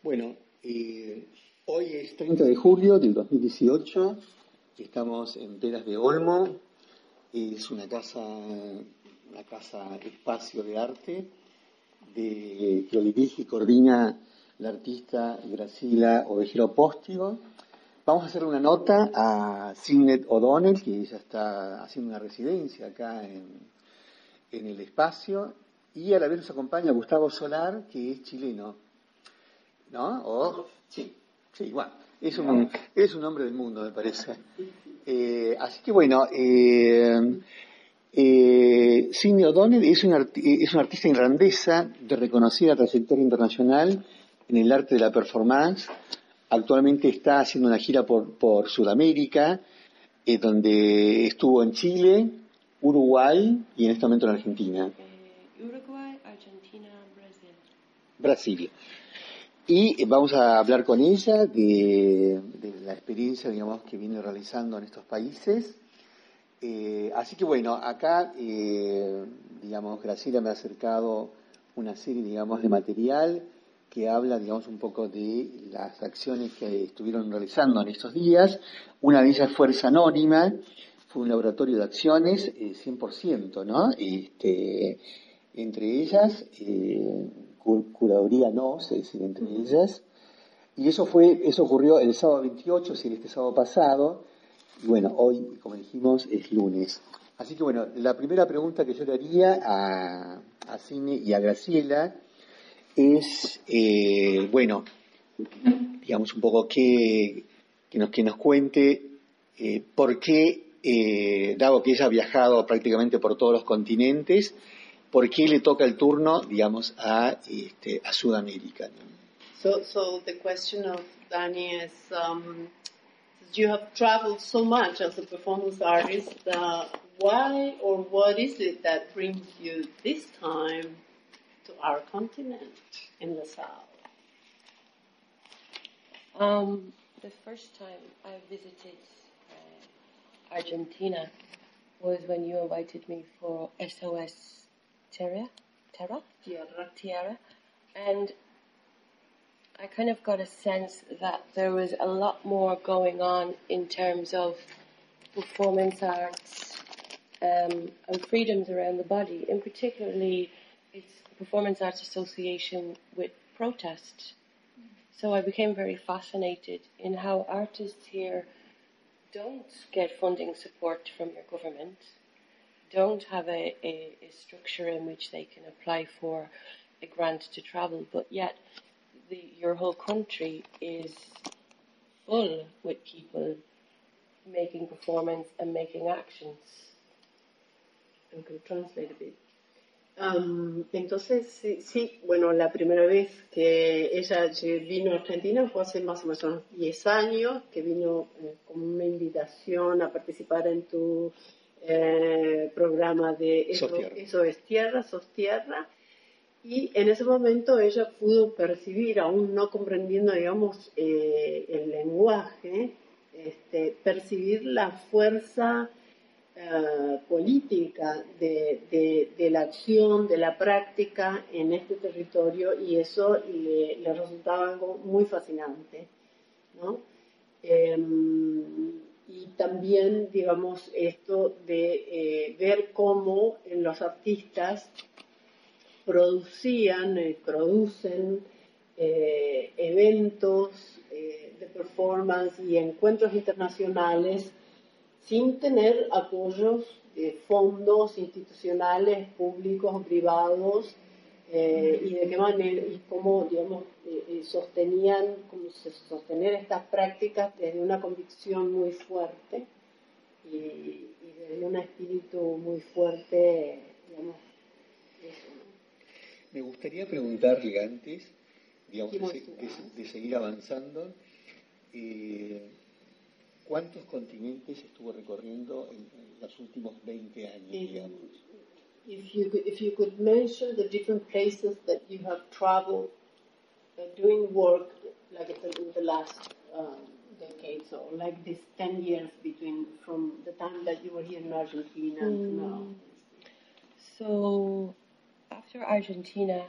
Bueno, eh, hoy es 30 de julio del 2018, estamos en Peras de Olmo, es una casa, una casa espacio de arte de, que lo dirige y coordina la artista Gracila Ovejero Póstigo. Vamos a hacer una nota a Signet O'Donnell, que ella está haciendo una residencia acá en, en el espacio, y a la vez nos acompaña Gustavo Solar, que es chileno. ¿No? ¿O? Sí, sí, igual. Es un, es un hombre del mundo, me parece. Eh, así que bueno, eh, eh, Sidney O'Donnell es una, es una artista irlandesa de reconocida trayectoria internacional en el arte de la performance. Actualmente está haciendo una gira por, por Sudamérica, eh, donde estuvo en Chile, Uruguay y en este momento en Argentina. Eh, Uruguay, Argentina, Brasil. Brasil. Y vamos a hablar con ella de, la experiencia, digamos, que viene realizando en estos países. Eh, así que bueno, acá, eh, digamos, Graciela me ha acercado una serie, digamos, de material que habla, digamos, un poco de las acciones que estuvieron realizando en estos días. Una de ellas, Fuerza Anónima, fue un laboratorio de acciones eh, 100%, ¿no? Este, entre ellas, curaduría no, es decir, entre ellas. Y eso fue, eso ocurrió el sábado 28, es decir, este sábado pasado. Y bueno, hoy, como dijimos, es lunes. Así que bueno, la primera pregunta que yo le haría a, a Cine y a Graciela es, eh, bueno, digamos un poco que, que, nos, que nos cuente eh, por qué, eh, dado que ella ha viajado prácticamente por todos los continentes, por qué le toca el turno, digamos, a, este, a Sudamérica. So, so the question of Dani is, um, you have traveled so much as a performance artist, uh, why or what is it that brings you this time to our continent in the south? Um, the first time I visited uh, Argentina was when you invited me for SOS Terra, Terra, Tierra. Tierra, and I kind of got a sense that there was a lot more going on in terms of performance arts um, and freedoms around the body, in particularly its performance arts association with protest. So I became very fascinated in how artists here don't get funding support from your government, don't have a, a, a structure in which they can apply for a grant to travel, but yet the, your whole country is full with people making performance and making actions. I can translate a bit. Um, entonces, sí, sí, bueno, la primera vez que ella vino a Argentina fue hace más o menos 10 años, que vino eh, como una invitación a participar en tu eh, programa de eso, es Tierra, Sos Tierra. Y en ese momento ella pudo percibir, aún no comprendiendo, digamos, eh, el lenguaje, este, percibir la fuerza eh, política de, de- de la acción, de la práctica en este territorio y eso le, le resultaba algo muy fascinante. ¿no? Em, y también, digamos, esto de eh, ver cómo en los artistas producían, eh, producen eh, eventos de performance y encuentros internacionales sin tener apoyos de fondos institucionales, públicos o privados, eh, y de qué manera y cómo, digamos, eh, eh, sostenían, cómo se- sostener estas prácticas desde una convicción muy fuerte y, y desde un espíritu muy fuerte, digamos, eso, ¿no? Me gustaría preguntarle antes, digamos, de, seguir avanzando, eh, ¿cuántos continentes estuvo recorriendo en, en los últimos 20 años, digamos? If you could, if you could mention the different places that you have traveled uh, doing work, like in the last um, decades, or like this 10 years between from the time that you were here in Argentina to now. So after Argentina,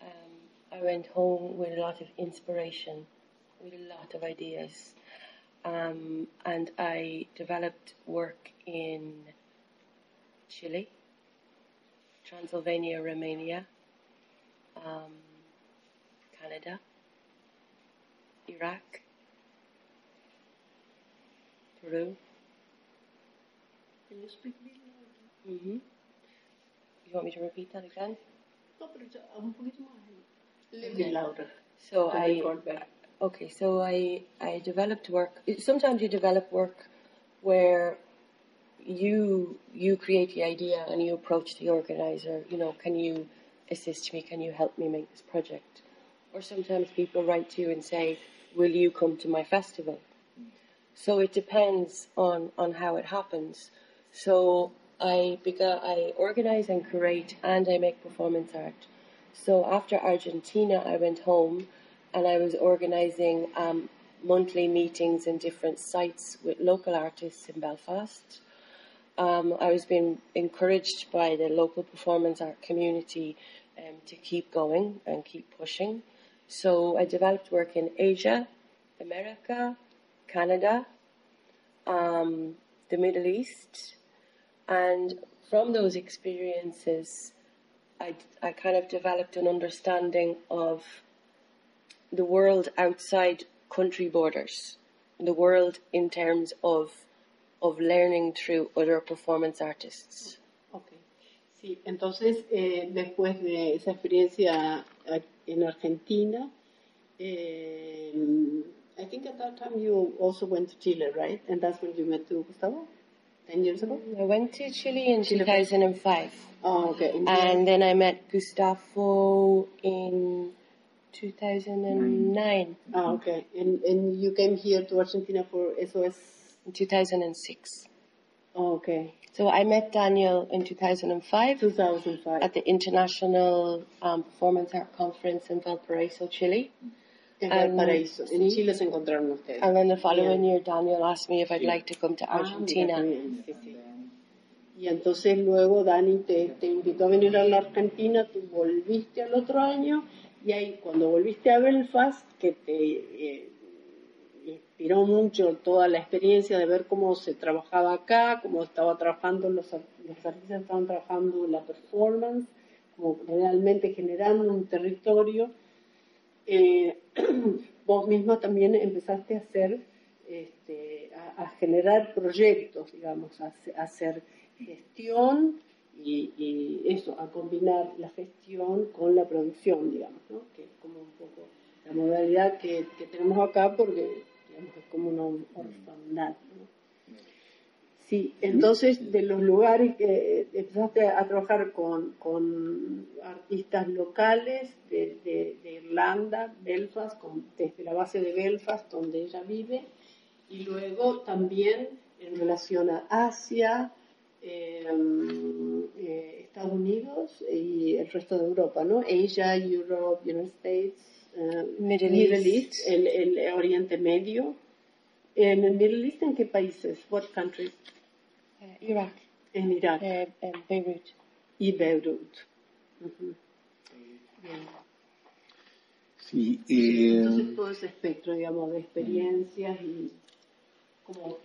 um, I went home with a lot of inspiration, with a lot of ideas. Um, and I developed work in Chile, Transylvania, Romania, um, Canada, Iraq, Peru. Can you speak a little louder? Mhm. You want me to repeat that again? No, pero ya, un poquito más. Libre, Laura. So I okay. So I I developed work. Sometimes you develop work where you you create the idea and you approach the organizer. You know, can you assist me? Can you help me make this project? Or sometimes people write to you and say, "Will you come to my festival?" So it depends on on how it happens. So I began, I organize and curate, and I make performance art. So after Argentina, I went home, and I was organizing um, monthly meetings in different sites with local artists in Belfast. Um, I was being encouraged by the local performance art community um, to keep going and keep pushing. So I developed work in Asia, America, Canada, um, the Middle East, and from those experiences, I, I kind of developed an understanding of the world outside country borders, the world in terms of of learning through other performance artists. Ok. Sí, entonces eh, después de esa experiencia en Argentina, eh, I think at that time you also went to Chile, right? And that's when you met to Gustavo? 10 years ago? I went to Chile in Chile. 2005, Oh, okay. In and then I met Gustavo in 2009, Ah, okay. And, and you came here to Argentina for SOS? In 2006. Oh, okay. So I met Daniel in 2005 2005. at the International um, Performance Art Conference in Valparaiso, Chile. En and- Valparaíso. En sí. Chile se encontraron ustedes. And then the following year, Daniel asked me if I'd Sí. like to come to Ah, mira, Argentina. bien, sí, sí. Y entonces luego Dani te, te invitó a venir a la Argentina, tú volviste al otro año y ahí cuando volviste a Belfast, que te eh, inspiró mucho toda la experiencia de ver cómo se trabajaba acá, cómo estaba trabajando los, los artistas estaban trabajando la performance, como realmente generando un territorio. Eh, vos misma también empezaste a hacer, este, a, generar proyectos, digamos, a, hace- a hacer gestión y, eso, a combinar la gestión con la producción, digamos, que es como un poco la modalidad que tenemos acá porque digamos, es como una orfandad. ¿no? Sí, entonces de los lugares que empezaste a trabajar con, con artistas locales de, de- de Irlanda, Belfast, con- desde la base de Belfast, donde ella vive, y luego también en relación a Asia, eh, eh, Estados Unidos y el resto de Europa, ¿no? Asia, Europe, United States, eh, Middle East. el, el Oriente Medio. ¿En el Middle East en qué países? What countries? Uh, Iraq, En Irak uh, Beirut. y Beirut. Bien. Sí, eh, Entonces todo ese espectro, digamos, de experiencias y como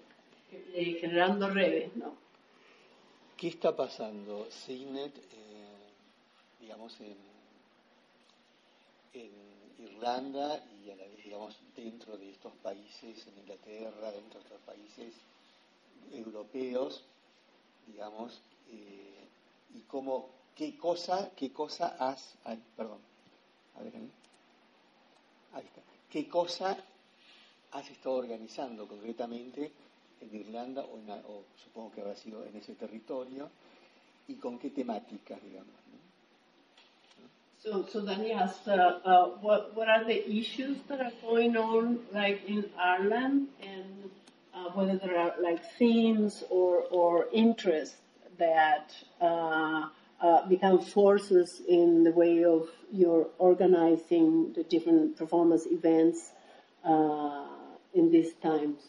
eh, generando redes, ¿no? ¿qué está pasando? Signet, eh, digamos, en, en Irlanda y a la vez, digamos, dentro de estos países, en Inglaterra, dentro de estos países europeos, digamos, eh, y cómo, qué cosa, qué cosa has, perdón, a ver, ahí. Está. ¿Qué cosa has estado organizando concretamente en Irlanda o, en o supongo que habrá sido en ese territorio y con qué temáticas, digamos? So, so Danny asked, uh, uh, what, what are the issues that are going on, like in Ireland, and uh, whether there are like themes or, or interests that uh, uh, become forces in the way of your organizing the different performance events uh, in these times.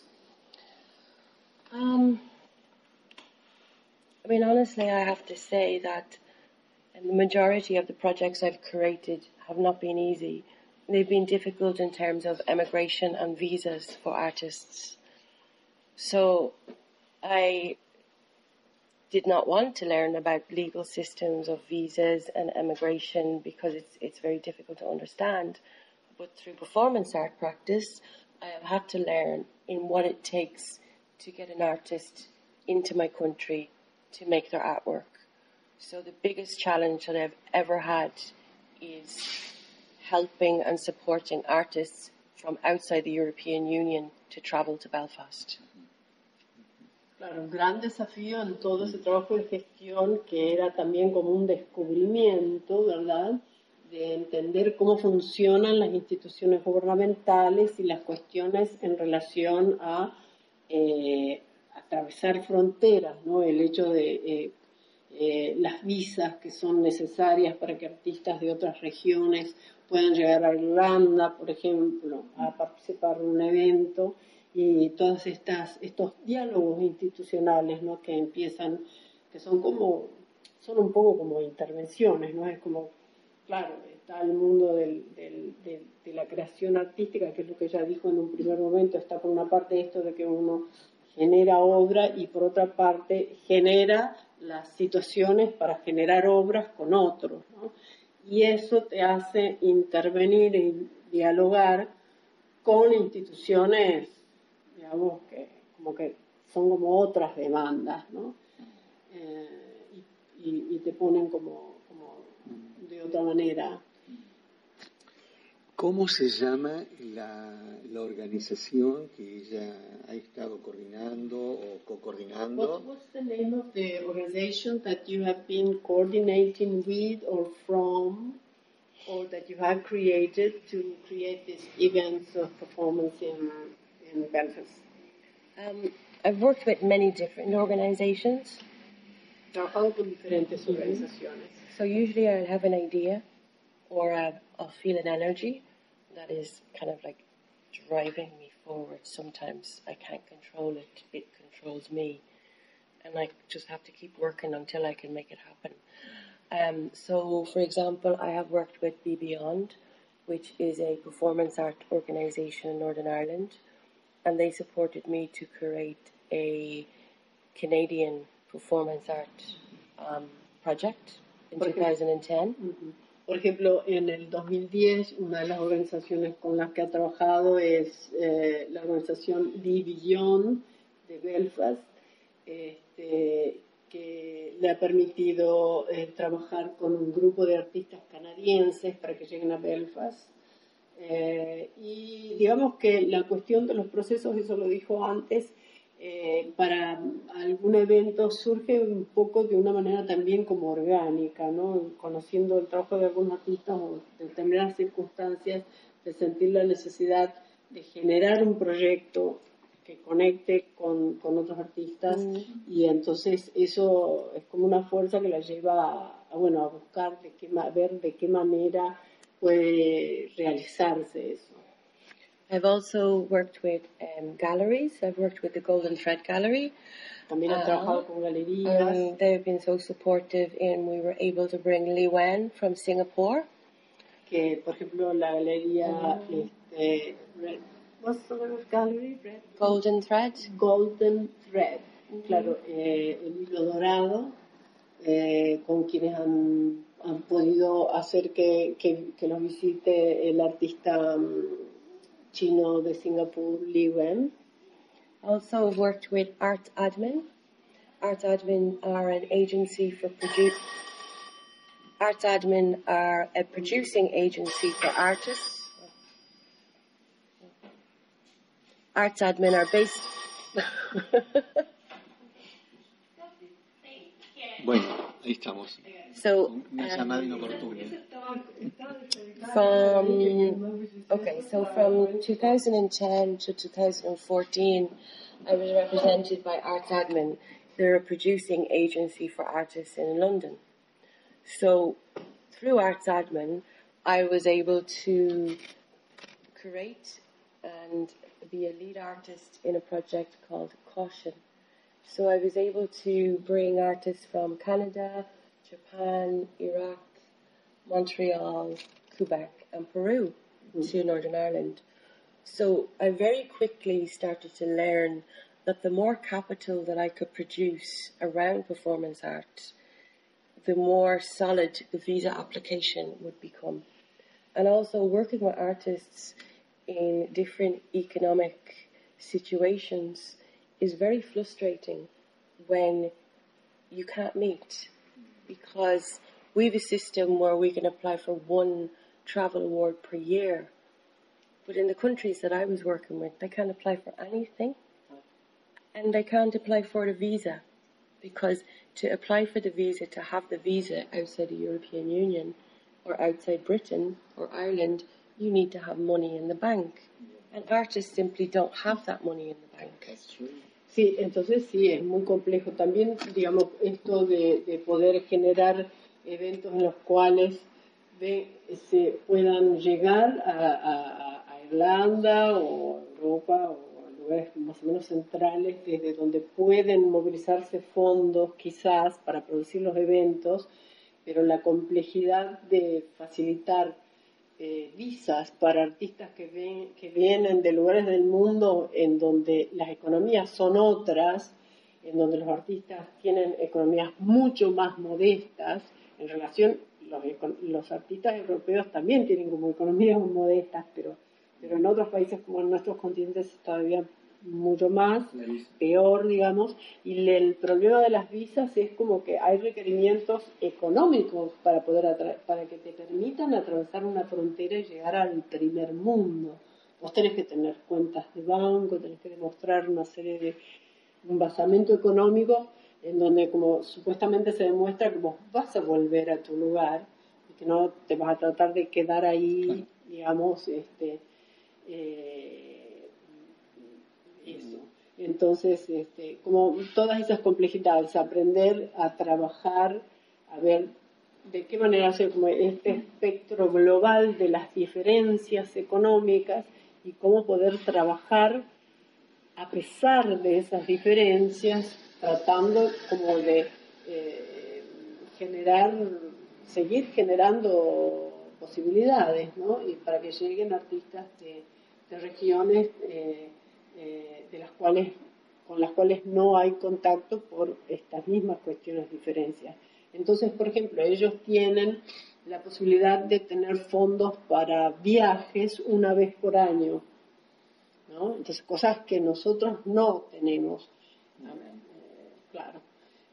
Um, I mean, honestly, I have to say that the majority of the projects I've created have not been easy. They've been difficult in terms of emigration and visas for artists. So I did not want to learn about legal systems of visas and emigration because it's it's very difficult to understand. But through performance art practice, I have had to learn in what it takes to get an artist into my country to make their artwork. So the biggest challenge that I've ever had is helping and supporting artists from outside the European Union to travel to Belfast. Claro, un gran desafío en todo ese trabajo de gestión que era también como un descubrimiento, ¿verdad? De entender cómo funcionan las instituciones gubernamentales y las cuestiones en relación a eh, atravesar fronteras, ¿no? El hecho de eh, eh, las visas que son necesarias para que artistas de otras regiones puedan llegar a Irlanda, por ejemplo, a participar en un evento y todos estos diálogos institucionales ¿no? que empiezan, que son como, son un poco como intervenciones, ¿no? Es como, claro, está el mundo de la creación artística, que es lo que ella dijo en un primer momento, está por una parte esto de que uno genera obra y por otra parte genera las situaciones para generar obras con otros, ¿no? Y eso te hace intervenir y dialogar con instituciones digamos, que como que son como otras demandas, ¿no? Eh, y, te ponen como de otra manera. ¿Cómo se llama la, la, organización que ella ha estado coordinando o co-coordinando? What, what's the name of the organization that you have been coordinating with or from or that you have created to create these events of performance in in Belfast? Um, I've worked with many different organizations. Trabajado con diferentes organizaciones. So usually I'll have an idea or i I'll feel an energy that is kind of like driving me forward. Sometimes I can't control it, it controls me. And I just have to keep working until I can make it happen. Um, so, for example, I have worked with Be Beyond, which is a performance art organisation in Northern Ireland and they supported me to create a Canadian performance art um, project in Por 2010. Por ejemplo, en el 2010, una de las organizaciones con las que ha trabajado es eh, la organización Division de Belfast, este, que le ha permitido eh, trabajar con un grupo de artistas canadienses para que lleguen a Belfast. Eh, y digamos que la cuestión de los procesos, eso lo dijo antes, eh, para algún evento surge un poco de una manera también como orgánica, ¿no? Conociendo el trabajo de algunos artistas o de determinadas circunstancias, de sentir la necesidad de generar un proyecto que conecte con, con otros artistas mm. y entonces eso es como una fuerza que la lleva a, bueno, a buscar de qué, a ver de qué manera puede realizarse eso. I've also worked with um, galleries. I've worked with the Golden Thread Gallery. También he uh, trabajado con galerías. Um, they've been so supportive and we were able to bring Li Wen from Singapore. Que, por ejemplo, la galería mm. este, Red, what's the name of gallery? Red? Golden Thread. Golden Thread. Mm -hmm. Claro, eh, el hilo dorado, eh, con quienes han han podido hacer que, que, que los visite el artista um, chino de Singapore, Li Wen. Also worked with Art Admin. Art Admin are an agency for produce. Art Admin are a producing agency for artists. Arts Admin are based. bueno, ahí estamos. So um, from okay, so from 2010 to 2014, I was represented by Arts Admin. They're a producing agency for artists in London. So through Arts Admin, I was able to create and be a lead artist in a project called Caution. So I was able to bring artists from Canada, Japan, Iraq, Montreal, Quebec and Peru hmm. to Northern Ireland. So I very quickly started to learn that the more capital that I could produce around performance art, the more solid the visa application would become. And also working with artists in different economic situations is very frustrating when you can't meet because we have a system where we can apply for one travel award per year. But in the countries that I was working with, they can't apply for anything. And they can't apply for the visa because to apply for the visa, to have the visa outside the European Union or outside Britain or Ireland, you need to have money in the bank. And artists simply don't have that money in the bank. Sí, entonces sí, es muy complejo. También, digamos, esto de, de poder generar eventos en los cuales ve, se puedan llegar a, a, a, Irlanda o Europa o lugares más o menos centrales desde donde pueden movilizarse fondos quizás para producir los eventos, pero la complejidad de facilitar eh, visas para artistas que, ven, que vienen de lugares del mundo en donde las economías son otras, en donde los artistas tienen economías mucho más modestas en relación, los, los artistas europeos también tienen como economías modestas, pero, pero en otros países como en nuestros continentes todavía mucho más, peor, digamos, y el problema de las visas es como que hay requerimientos económicos para poder para que te permitan atravesar una frontera y llegar al primer mundo. Vos tenés que tener cuentas de banco, tenés que demostrar una serie de un basamento económico en donde como supuestamente se demuestra que vos vas a volver a tu lugar y que no te vas a tratar de quedar ahí, digamos, este eh, entonces, este, como todas esas complejidades, aprender a trabajar, a ver de qué manera hacer como este espectro global de las diferencias económicas y cómo poder trabajar a pesar de esas diferencias, tratando como de eh, generar, seguir generando posibilidades, ¿no? Y para que lleguen artistas de, regiones eh, eh, de las cuales, con las cuales no hay contacto por estas mismas cuestiones, diferencias. Entonces, por ejemplo, ellos tienen la posibilidad de tener fondos para viajes una vez por año, ¿no? Entonces, cosas que nosotros no tenemos. Eh, claro.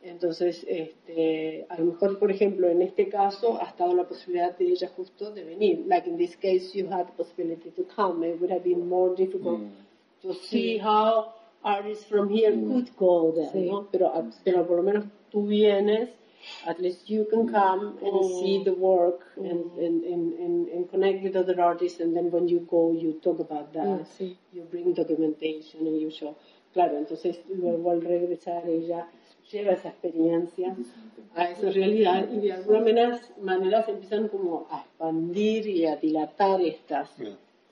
Entonces, este, a lo mejor, por ejemplo, en este caso ha estado la posibilidad de ella justo de venir. Like in this case, you had the possibility to come. It would have been more difficult. Mm to see how artists from here mm. could go there, sí. ¿no? Pero, pero por lo menos tú vienes, at least you can come and mm. see the work mm. and, and, and, and, connect with other artists and then when you go you talk about that, mm, sí. you bring documentation and you show. Claro, entonces luego al regresar ella lleva esa experiencia a esa realidad y de alguna manera, manera se empiezan como a expandir y a dilatar estas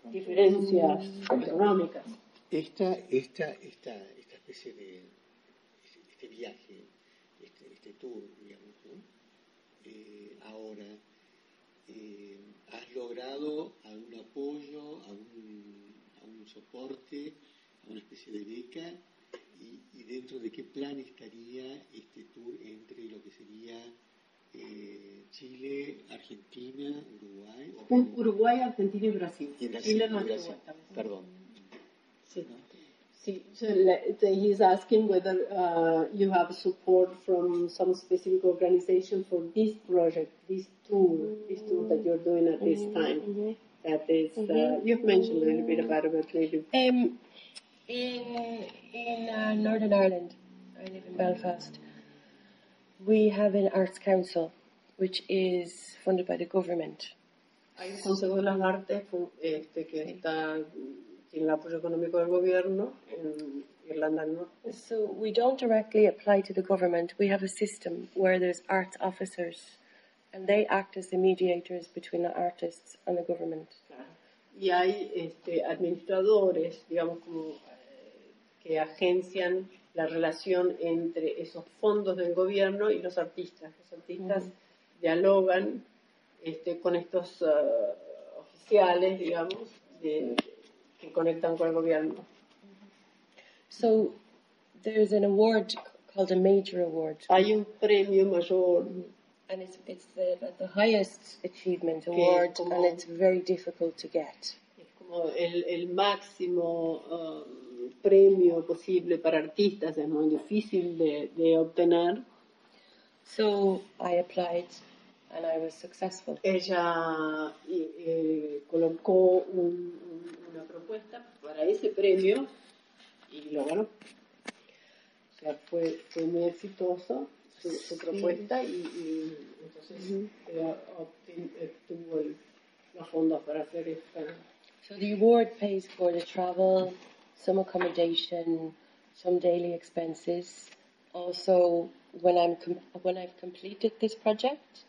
diferencias económicas. Esta, esta, esta, esta especie de este viaje, este, este tour, digamos, ¿no? Eh, ahora, eh, ¿has logrado algún apoyo, algún, algún soporte, una especie de beca? Y, y, dentro de qué plan estaría este tour entre lo que sería eh, Chile, Argentina, Uruguay. Uruguay, Argentina y Brasil. Y Brasil, Chile no Brasil. Perdón. See, so he's asking whether uh, you have support from some specific organization for this project, this tour, this tour that you're doing at this mm-hmm. time. Mm-hmm. That is, uh, mm-hmm. you've mentioned a little bit about it, but maybe. Um, in in uh, Northern Ireland, I live in Belfast. We have an arts council, which is funded by the government. Hay un Consejo de las Artes este, que está el apoyo económico del gobierno en Irlanda del Norte. So we don't directly apply to the government. We have a system where there's arts officers and they act as the mediators between the artists and the government. Y hay este, administradores, digamos, como, eh, que agencian la relación entre esos fondos del gobierno y los artistas. Los artistas mm -hmm. dialogan este, con estos uh, oficiales, digamos, de, que conectan con el gobierno. So there's an award called a major award. Hay un premio mayor and it's, it's the, the highest achievement award como, and it's very difficult to get. Es como el, el máximo um, premio posible para artistas, es muy difícil de, de obtener. So I applied and I was successful. Ella eh, colocó un, una propuesta para ese premio y lo ganó. O sea, fue, fue muy exitoso su, su propuesta y, y, entonces uh -huh. obtuvo el, los fondos para hacer esta. So the award pays for the travel, some accommodation, some daily expenses. Also, when I'm when I've completed this project,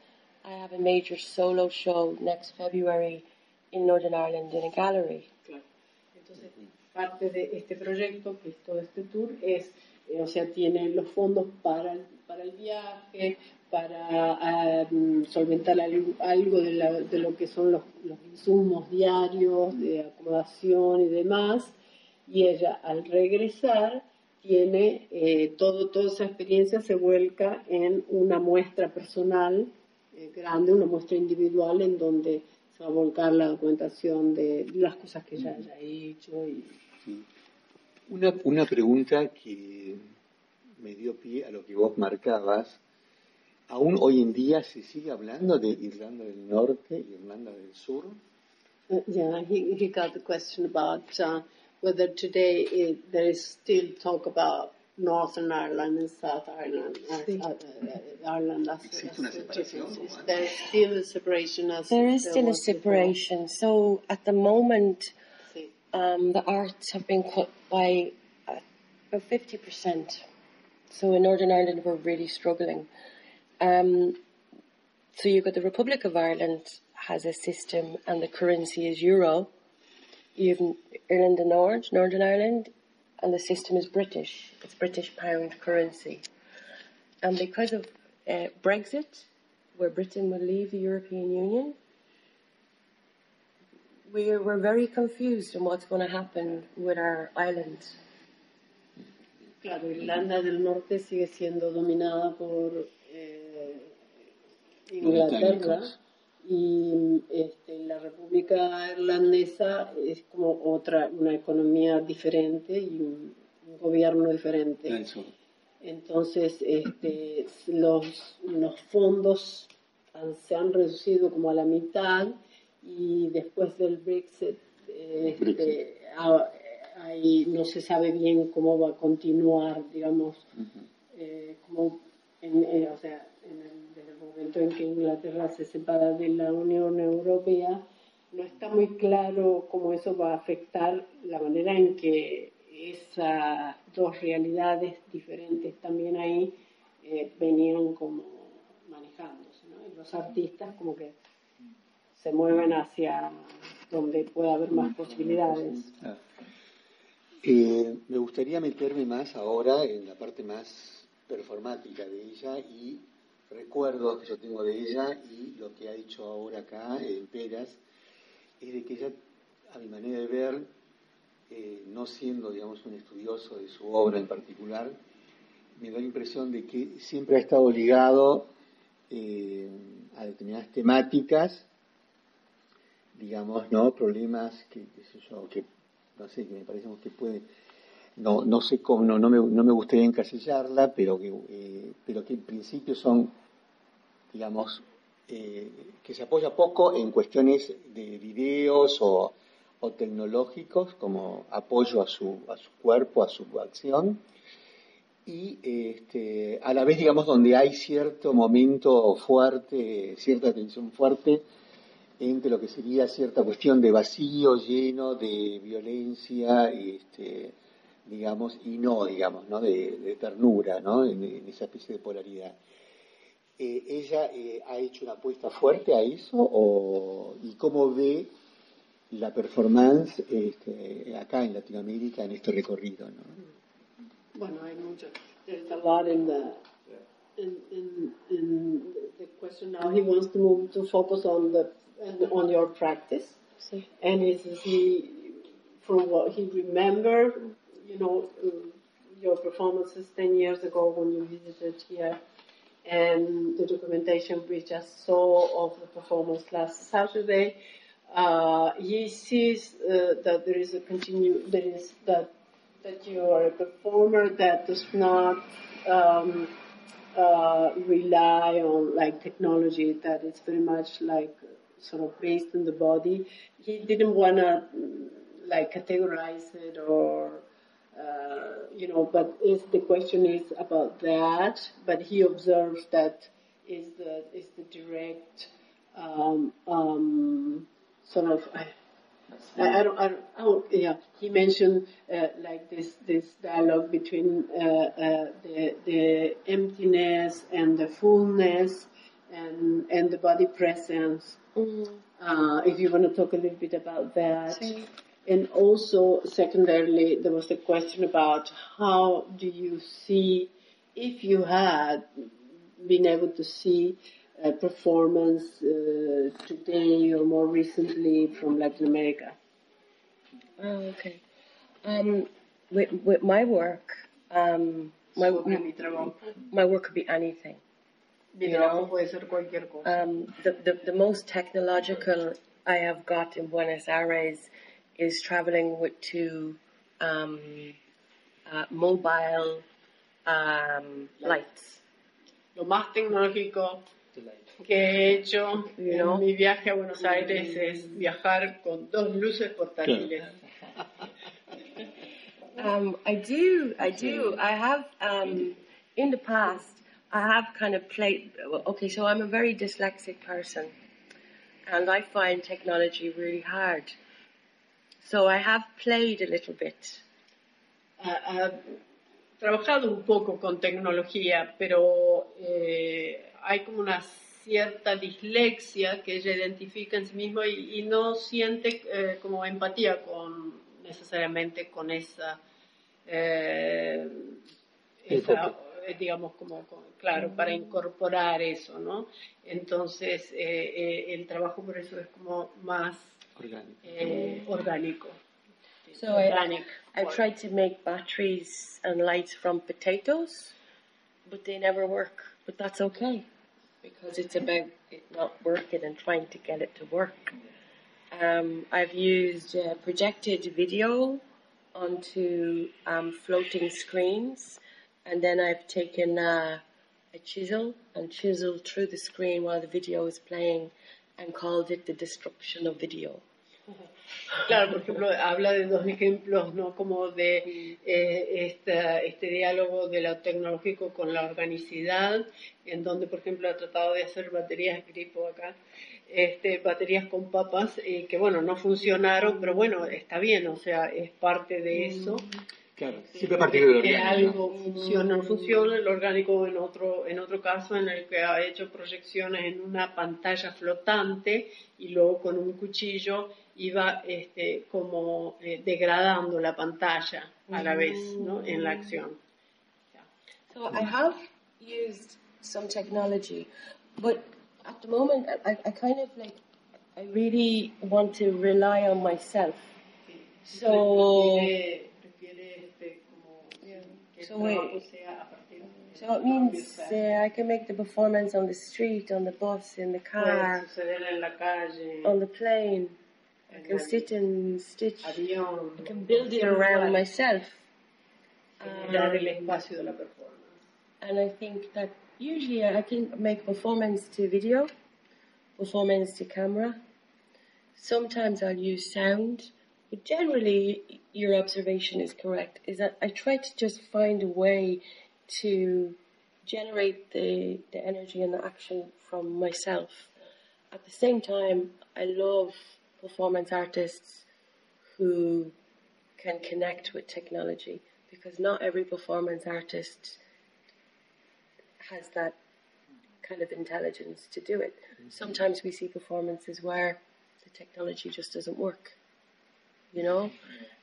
I have a major solo show next February in Northern Ireland in a gallery. Entonces, parte de este proyecto, que es todo este tour, es, eh, o sea, tiene los fondos para, para el viaje, para um, solventar algo, algo de, la, de, lo que son los, los, insumos diarios de acomodación y demás. Y ella, al regresar, tiene eh, todo, toda esa experiencia se vuelca en una muestra personal eh, grande, una muestra individual en donde se va a volcar la documentación de las cosas que ella haya hecho. Y... Sí. Una, una pregunta que me dio pie a lo que vos marcabas. ¿Aún hoy en día se sigue hablando de Irlanda del Norte y Irlanda del Sur? Uh, yeah, he, he got the question about uh, whether today it, there is still talk about Northern Ireland and South Ireland, Sí. uh, uh, Ireland as, ¿Existe una as- separación? as- There is still a separation as There is there still a was before. separation. So at the moment, Sí. um, the arts have been cut by uh, about 50%. So in Northern Ireland, we're really struggling. Um, so you've got the Republic of Ireland has a system and the currency is euro. You've Ireland and North, Northern Ireland, and the system is British. It's British pound currency. And because of uh, Brexit, where Britain will leave the European Union, we're, we're very confused on what's going to happen with our island. Claro, Irlanda del Norte sigue siendo dominada por eh, Inglaterra británicos. Y este, la República Irlandesa es como otra, una economía diferente y un, un gobierno diferente. Eso. Entonces, este, los, los fondos han- se han reducido como a la mitad y después del Brexit, este, Brexit. ah, ahí no se sabe bien cómo va a continuar, digamos, eh, como en, eh, o sea, en el momento en que Inglaterra se separa de la Unión Europea, no está muy claro cómo eso va a afectar la manera en que esas dos realidades diferentes también ahí eh, venían como manejándose, ¿no? Y los artistas como que se mueven hacia donde pueda haber más posibilidades. Eh, me gustaría meterme más ahora en la parte más performática de ella y recuerdos que yo tengo de ella y lo que ha dicho ahora acá en Peras es de que ella, a mi manera de ver, eh, no siendo, digamos, un estudioso de su obra en particular, me da la impresión de que siempre ha estado ligado eh, a determinadas temáticas, digamos, ¿no? Problemas que, sé yo, que, no sé, que me parece que puede, no, no sé cómo, no, no, me, no me gustaría encasillarla, pero que, eh, pero que en principio son, digamos, eh, que se apoya poco en cuestiones de videos o, o tecnológicos como apoyo a su, a su cuerpo, a su acción, y este, a la vez, digamos, donde hay cierto momento fuerte, cierta tensión fuerte entre lo que sería cierta cuestión de vacío lleno de violencia, este, digamos, y no, digamos, ¿no? De, ternura, ¿no? En esa especie de polaridad. Eh, ¿Ella eh, ha hecho una apuesta fuerte a eso o, y cómo ve la performance este, acá en Latinoamérica en este recorrido? ¿no? Bueno, hay mucho. There's a lot in the in, in, in the question now, he wants to move to focus on the on your practice, Sí. and is he from what he remember, you know, uh, your performances ten years ago when you visited here, and the documentation we just saw of the performance last Saturday. Uh, he sees uh, that there is a continue, there is that that you are a performer that does not um, uh, rely on like technology that is very much like sort of based on the body. He didn't want to like categorize it or uh, you know, but is the question is about that. But he observes that is the is the direct um, um, sort of. I, I, I don't, I don't, I don't, yeah, he mentioned uh, like this this dialogue between uh, uh, the the emptiness and the fullness and and the body presence. Mm. Uh, if you want to talk a little bit about that. Sí. And also, secondarily, there was a question about how do you see, if you had been able to see a performance uh, today or more recently from Latin America. Oh, okay. Um, with, with my work, um, my, Sobre my work could be anything. You know. puede ser cualquier cosa. Um, the, the, the most technological I have got in Buenos Aires is traveling with two um, uh, mobile um, lights. Lo más tecnológico que he hecho You know. en mi viaje a Buenos Aires es viajar con dos luces portátiles. Um, I do, I do. I have, um, in the past, I have kind of played, okay, so I'm a very dyslexic person and I find technology really hard. So I have played a little bit. ha trabajado un poco con tecnología, pero eh, hay como una cierta dislexia que ella identifica en sí misma y, y no siente eh, como empatía con necesariamente con esa, eh, esa, eh, digamos como con- claro para incorporar eso, ¿no? Entonces eh, eh, el trabajo por eso es como más Orgánico. eh, orgánico. So I- Organic I work. tried to make batteries and lights from potatoes, but they never work. But that's okay because it's about it not working and trying to get it to work. Um, I've used uh, projected video onto um, floating screens, and then I've taken uh, a chisel and chiseled through the screen while the video is playing and called it the destruction of video. Claro, por ejemplo, habla de dos ejemplos, ¿no? Como de eh, esta- este diálogo de lo tecnológico con la organicidad, en donde, por ejemplo, ha tratado de hacer baterías gripo acá, este, baterías con papas, eh, que bueno, no funcionaron, pero bueno, está bien, o sea, es parte de eso. Claro, siempre a partir del que orgánico. algo funciona o no funciona, el orgánico en otro, en otro caso en el que ha hecho proyecciones en una pantalla flotante y luego con un cuchillo iba este, como eh, degradando la pantalla a la vez ¿no? en la acción. So I have used some technology, but at the moment I, I kind of like I really want to rely on myself. So So wait. sea a partir de- so it means uh, I can make the performance on the street, on the bus, in the car, suceder en la calle, on the plane. I can sit and stitch. I can build it around myself. Um, espacio de la performance. And I think that usually I can make performance to video, performance to camera. Sometimes I'll use sound, but generally your observation is correct. Is that I try to just find a way to generate the, the energy and the action from myself. At the same time, I love performance artists who can connect with technology because not every performance artist has that kind of intelligence to do it. Mm-hmm. Sometimes we see performances where the technology just doesn't work, you know?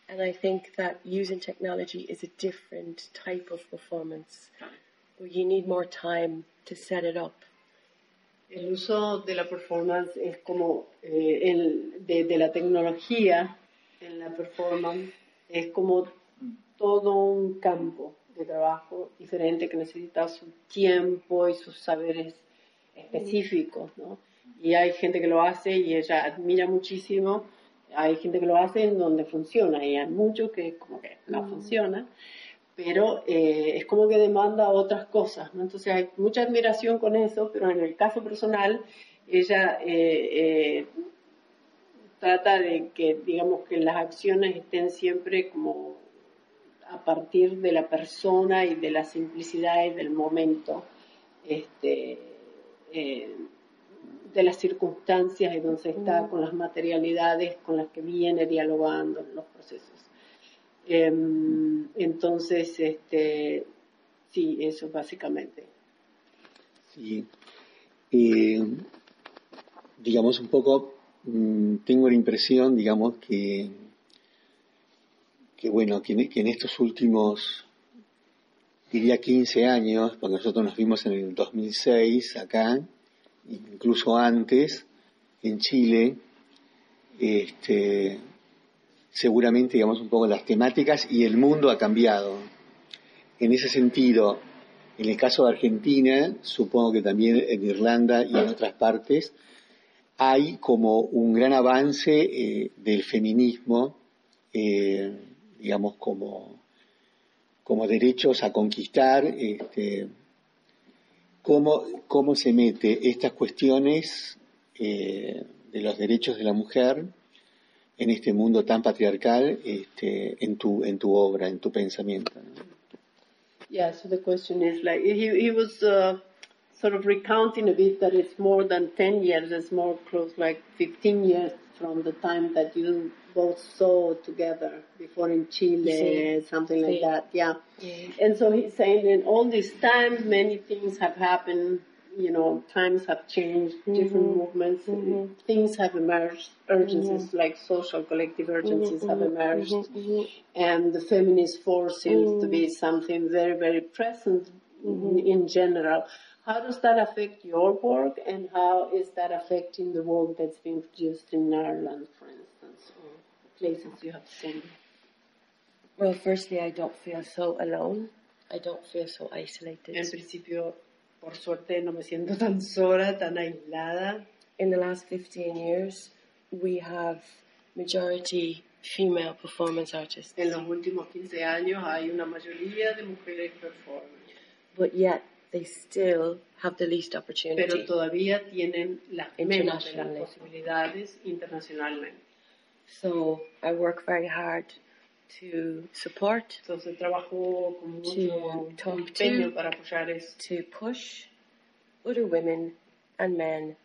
And I think that using technology is a different type of performance. you need more time to set it up. El uso de la performance es como eh, el, de, de la tecnología en la performance, es como todo un campo de trabajo diferente que necesita su tiempo y sus saberes específicos, ¿no? Y hay gente que lo hace y ella admira muchísimo, hay gente que lo hace en donde funciona y hay muchos que como que no funciona, pero eh, es como que demanda otras cosas, ¿no? Entonces hay mucha admiración con eso, pero en el caso personal, ella eh, eh, trata de que, digamos, que las acciones estén siempre como a partir de la persona y de la simplicidad y del momento, este, eh, de las circunstancias en donde se está, con las materialidades con las que viene dialogando en los procesos. Em, entonces, este, sí, eso básicamente. Sí. Eh, digamos un poco, mm, tengo la impresión, digamos, que que bueno, que en, estos últimos, diría 15 años, porque nosotros nos vimos en el 2006 acá, incluso antes, en Chile, este, seguramente, digamos, un poco las temáticas y el mundo ha cambiado. En ese sentido, en el caso de Argentina, supongo que también en Irlanda y en otras partes, hay como un gran avance eh, del feminismo eh, digamos, como, como derechos a conquistar, este, cómo, cómo se mete estas cuestiones eh, de los derechos de la mujer en este mundo tan patriarcal este, en, tu, en tu obra, en tu pensamiento. ¿no? Yeah, so the question is like, he, he was uh, sort of recounting a bit that it's more than 10 years, it's more close like 15 years from the time that you both saw together before in Chile, something like that. Yeah. And so he's saying in all this time, many things have happened. You know, times have changed, mm-hmm. different movements, mm-hmm. things have emerged, urgencies mm-hmm. like social collective urgencies have mm-hmm. emerged, Mm-hmm. and the feminist force seems to be something very, very present in, in general. How does that affect your work, and how is that affecting the work that's being produced in Ireland, for instance, places you have seen? Well, firstly, I don't feel so alone. I don't feel so isolated. En principio, por suerte, no me siento tan sola, tan aislada. In the last 15 years, we have majority female performance artists. En los últimos 15 años hay una mayoría de mujeres performers. But yet, they still have the least opportunity. Pero todavía tienen las menos de las posibilidades internacionalmente. So I work very hard to support, Entonces trabajo con to talk empeño to, para apoyar eso. to push other women and men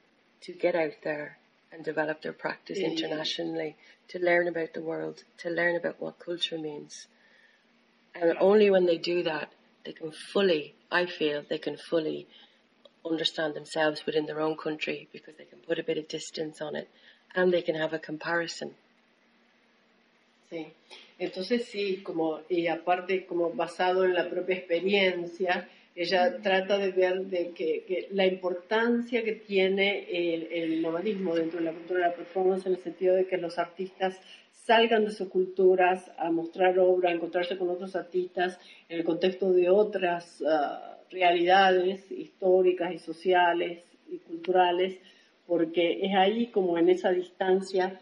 to get out there and develop their practice Yeah. internationally, to learn about the world, to learn about what culture means. And only when they do that, they can fully, I feel, they can fully understand themselves within their own country because they can put a bit of distance on it and they can have a comparison. Sí. Entonces sí, como, y aparte como basado en la propia experiencia, ella trata de ver de que, que la importancia que tiene el, el nomadismo dentro de la cultura de la performance en el sentido de que los artistas salgan de sus culturas a mostrar obra, a encontrarse con otros artistas en el contexto de otras ah, realidades históricas y sociales y culturales, porque es ahí como en esa distancia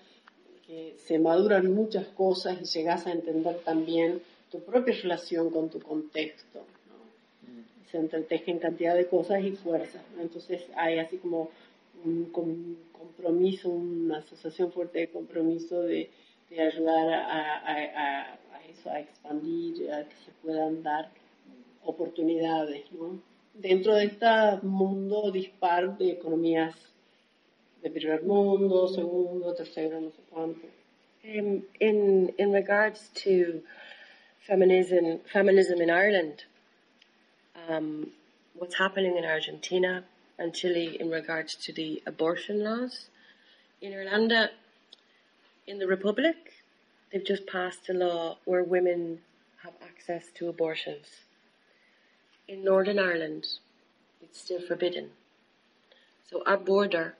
se maduran muchas cosas y llegas a entender también tu propia relación con tu contexto. ¿no? Se entretejen cantidad de cosas y fuerzas. ¿no? Entonces hay así como un com- compromiso, una asociación fuerte de compromiso de, de ayudar a, a- a- a eso, a expandir, a que se puedan dar oportunidades. ¿no? Dentro de este mundo dispar de economías de primer mundo, segundo, tercero, no sé cuánto. Um, in in regards to feminism, feminism in Ireland, um, what's happening in Argentina and Chile in regards to the abortion laws, in Irlanda, in the Republic, they've just passed a law where women have access to abortions. in Northern Ireland, it's still forbidden. So our border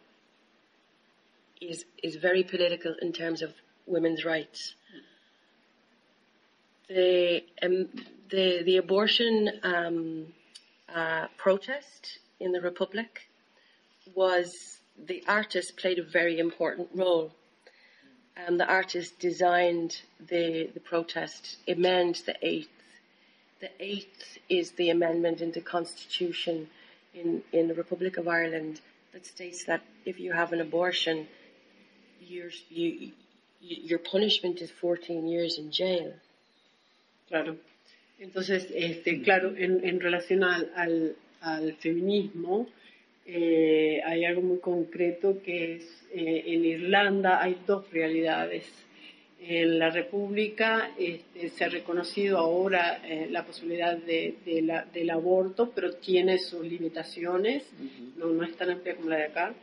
is is very political in terms of women's rights. The um, the the abortion um, uh, protest in the Republic was the artist played a very important role. And the artist designed the the protest, amend the eighth. The eighth is the amendment in the constitution in, in the Republic of Ireland that states that if you have an abortion, your, you, your punishment is 14 years in jail. Claro. Entonces, este, claro, en, en relación al, al, al feminismo, eh, hay algo muy concreto que es, eh, en Irlanda hay dos realidades. En la República este, se ha reconocido ahora eh, la posibilidad de, de la, del aborto, pero tiene sus limitaciones, no, no es tan amplia como la de acá.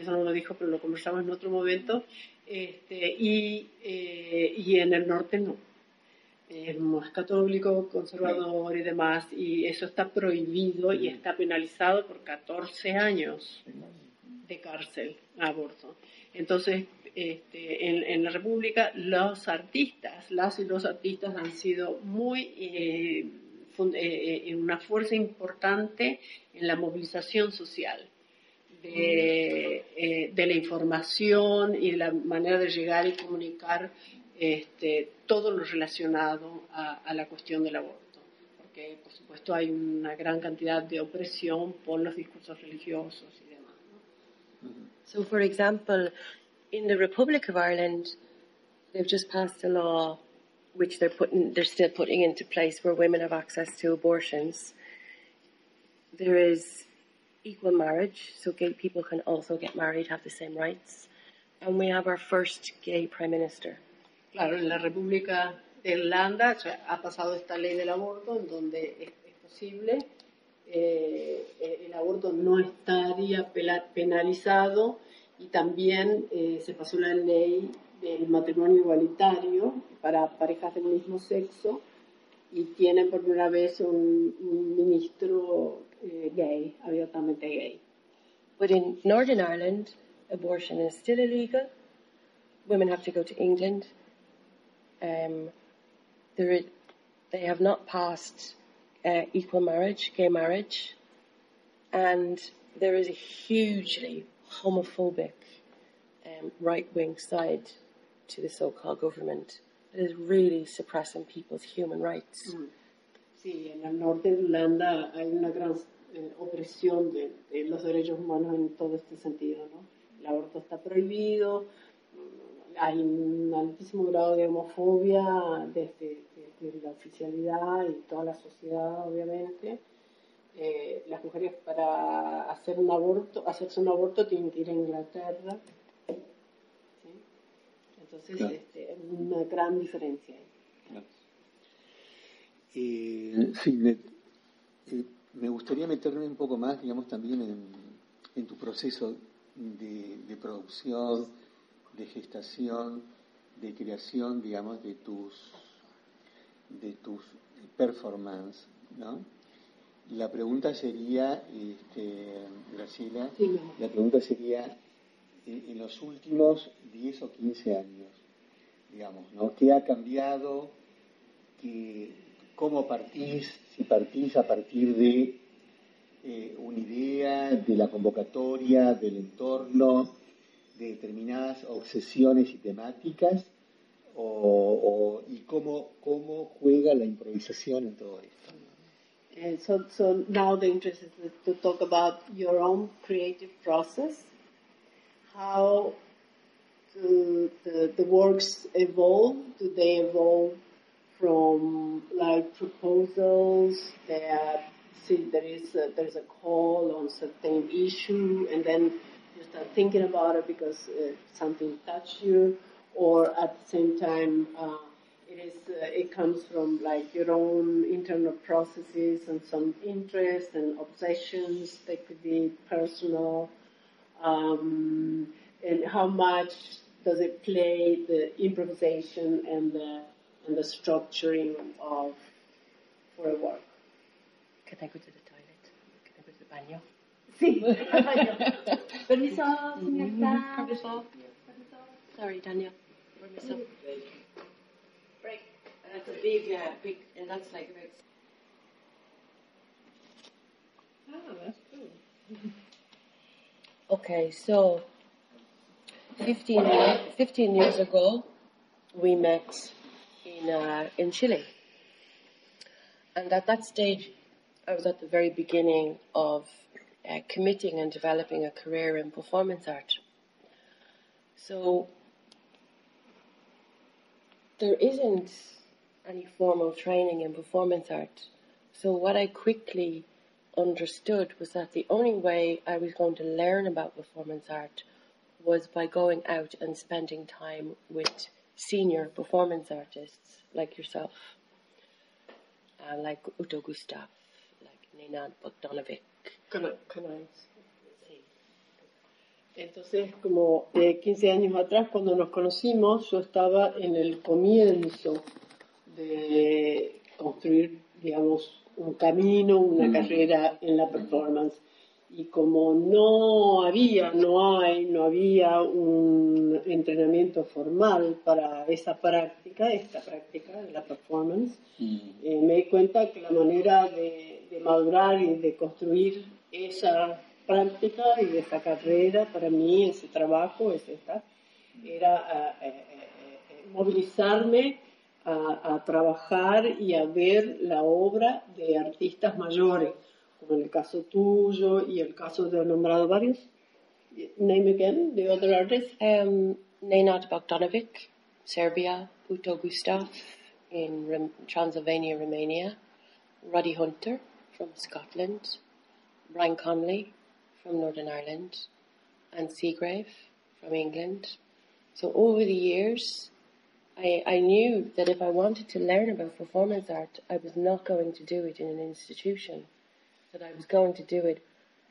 Eso no lo dijo, pero lo conversamos en otro momento. Este, y, eh, en el norte no. Es más católico, conservador y demás, y eso está prohibido y está penalizado por 14 años de cárcel, aborto. Entonces, este, en, la República, los artistas, las y los artistas han sido muy, eh, eh, una fuerza importante en la movilización social. De, eh, de, la información y de la manera de llegar y comunicar este, todo lo relacionado a, a, la cuestión del aborto. Porque, por supuesto, hay una gran cantidad de opresión por los discursos religiosos y demás. ¿no? So, for example, in the Republic of Ireland, they've just passed a law which they're putting, they're still putting into place where women have access to abortions. There is equal marriage, so gay people can also get married, have the same rights. And we have our first gay prime minister. Claro, en la República de Irlanda ha pasado esta ley del aborto en donde es, es posible, eh, el aborto no estaría penalizado y también eh, se pasó la ley del matrimonio igualitario para parejas del mismo sexo y tienen por primera vez un, un ministro eh, gay, abiertamente gay. But in Northern Ireland, abortion is still illegal. Women have to go to England. Um, they have not passed uh, equal marriage, gay marriage, and there is a hugely homophobic um, right wing side to the so called government is really suppressing people's human rights. Mm. Sí, en el norte de Irlanda hay una gran eh, opresión de, de, los derechos humanos en todo este sentido. ¿no? El aborto está prohibido, hay un altísimo grado de homofobia desde, desde la oficialidad y toda la sociedad, obviamente. eh, las mujeres para hacer un aborto, hacerse un aborto tienen que ir a Inglaterra. Entonces, claro. este, una gran diferencia. Claro. Eh, sí, me, eh, me, gustaría meterme un poco más, digamos, también en, en tu proceso de, de, producción, de gestación, de creación, digamos, de tus de tus performance, ¿no? La pregunta sería, este, Graciela, sí. la pregunta sería, en los últimos 10 o 15 años, digamos, ¿no? ¿Qué ha cambiado? ¿Qué, ¿Cómo partís? Si partís a partir de eh, una idea, de la convocatoria, del entorno, de determinadas obsesiones y temáticas, o, y cómo, cómo juega la improvisación en todo esto. And so, so now the interest is to talk about your own creative process, how do the, the works evolve. Do they evolve from like proposals that see there is a, there's a call on certain issue, and then you start thinking about it because uh, something touched you, or at the same time. Uh, it is uh, it comes from like your own internal processes and some interests and obsessions that could be personal um, and how much does it play the improvisation and the and the structuring of for a work Can I go to the toilet? Can I go to the baño? Sí, Permiso, señorita. Permiso. Sorry, Daniel. Permiso. Break. That's a big, uh, big, and that's like a big. Ah, that's good. Okay, so 15, 15 years ago, we met in, uh, in Chile. And at that stage, I was at the very beginning of uh, committing and developing a career in performance art. So there isn't any formal training in performance art. So what I quickly understood was that the only way I was going to learn about performance art was by going out and spending time with senior performance artists like yourself, uh, like Uto Gustav, like Nenad Bogdanovic. Can I, can I- Entonces, como eh, 15 años atrás, cuando nos conocimos, yo estaba en el comienzo de construir, digamos, un camino, una carrera en la performance. Y como no había, no hay, no había un entrenamiento formal para esa práctica, esta práctica de la performance, eh, me di cuenta que la manera de, de madurar y de construir esa práctica y esa carrera, para mí, ese trabajo, es esta, era ah, eh, eh, eh, movilizarme a, a trabajar y a ver la obra de artistas mayores, como en el caso tuyo y el caso de nombrado varios. Name again, the other artists. Um, Nenad Bogdanovic, Serbia, Uto Gustav in Transylvania, Romania, Roddy Hunter from Scotland, Brian Conley from Northern Ireland, and Seagrave from England. So over the years, I, I knew that if I wanted to learn about performance art, I was not going to do it in an institution, that I was going to do it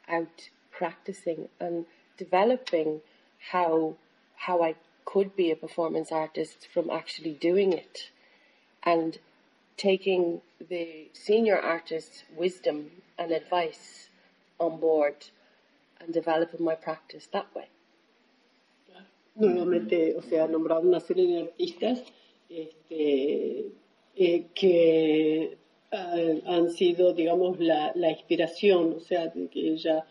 out practicing and developing how how I could be a performance artist from actually doing it and taking the senior artist's wisdom and advice on board and developing my practice that way. Nuevamente, o sea, nombrado una serie de artistas este, eh, que ah, han sido, digamos, la, la inspiración, o sea, de que ella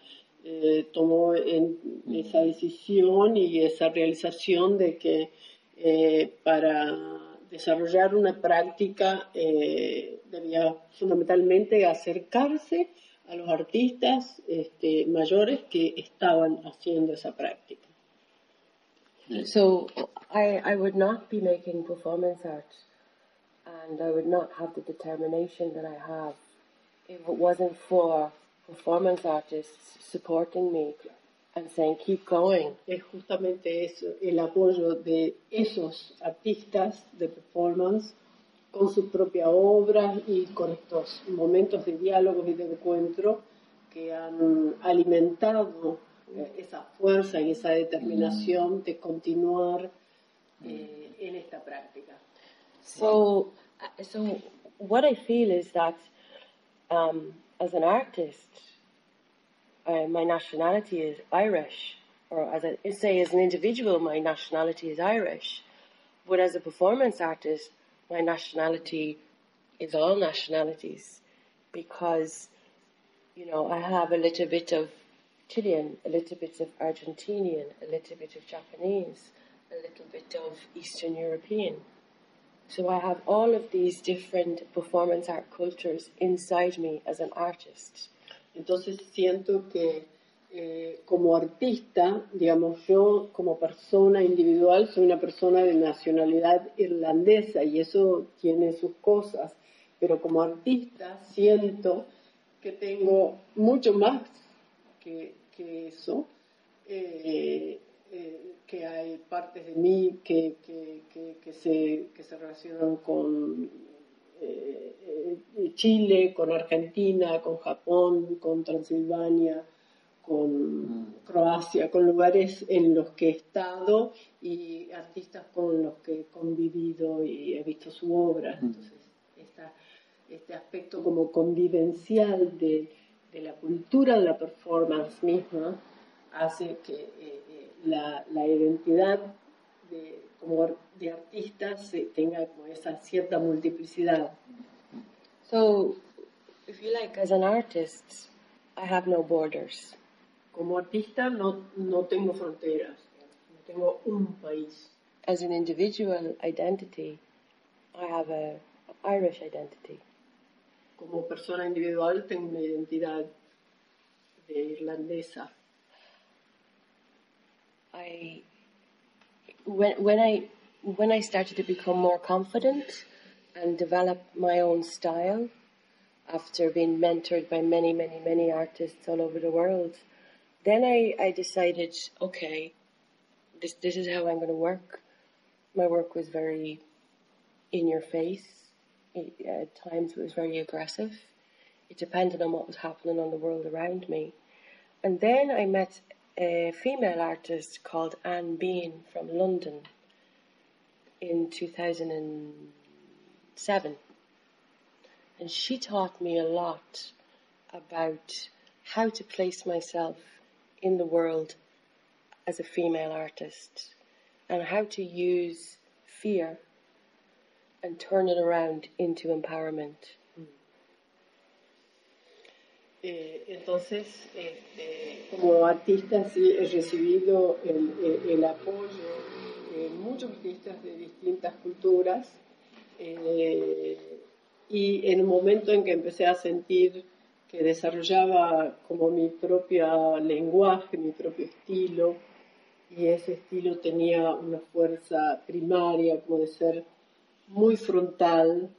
eh, tomó esa decisión y esa realización de que eh, para desarrollar una práctica debía fundamentalmente acercarse a los artistas este, mayores que estaban haciendo esa práctica. So I, I would not be making performance art and I would not have the determination that I have if it wasn't for performance artists supporting me and saying, keep going. es justamente eso, el apoyo de esos artistas de performance con su propia obra y con estos momentos de diálogo y de encuentro que han alimentado esa fuerza y esa determinación de continuar eh, en esta práctica. So, uh, so what I feel is that um, as an artist, uh, my nationality is Irish, or as I say, as an individual, my nationality is Irish. But as a performance artist, my nationality is all nationalities because, you know, I have a little bit of Chilean, a little bit of Argentinian, a little bit of Japanese, a little bit of Eastern European. So I have all of these different performance art cultures inside me as an artist. Entonces siento que eh, como artista, digamos yo como persona individual, soy una persona de nacionalidad irlandesa y eso tiene sus cosas, pero como artista siento que tengo mucho más que, que eso, eh, eh, que hay partes de mí que, que, que, que se, que se relacionan con eh, eh, Chile, con Argentina, con Japón, con Transilvania, con Croacia, con lugares en los que he estado y artistas con los que he convivido y he visto su obra. Entonces, esta, este aspecto como convivencial de, de la cultura de la performance misma hace que eh, eh, la, la, identidad de, como de artistas tenga como esa cierta multiplicidad. So, if you like, as an artist, I have no borders. Como artista no, no tengo fronteras, no tengo un país. As an individual identity, I have a Irish identity. Como persona individual tengo una identidad de irlandesa. I when when I when I started to become more confident and develop my own style after being mentored by many, many, many artists all over the world, then I, I decided, okay, this this is how I'm going to work. My work was very in your face. It, at times, it was very aggressive. It depended on what was happening on the world around me. And then I met a female artist called Anne Bean from London in 2007. And she taught me a lot about how to place myself in the world as a female artist and how to use fear and turn it around into empowerment. Eh, entonces, este, como artista sí he recibido el, el, el, apoyo de muchos artistas de distintas culturas eh, y en el momento en que empecé a sentir que desarrollaba como mi propio lenguaje, mi propio estilo, y ese estilo tenía una fuerza primaria como de ser muy frontal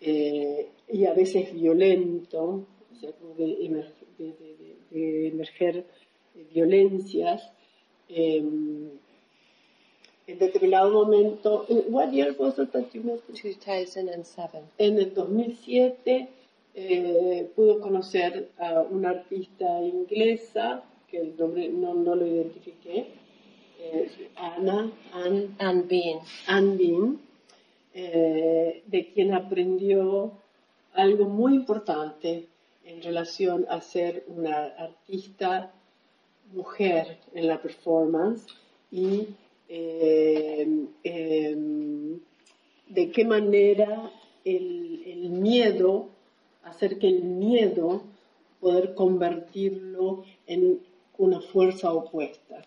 eh, y a veces violento, o sea, como de, emerger, de, de, de emerger violencias. Eh, en determinado momento, what year was it that you met? 2007. En el 2007 eh, pudo conocer a una artista inglesa, que el nombre no, no lo identifiqué, eh, Ana, Ann, Anne Bean. Ann Bean eh, de quien aprendió algo muy importante en relación a ser una artista mujer en la performance y eh, eh, de qué manera el, el, miedo, hacer que el miedo poder convertirlo en una fuerza opuesta.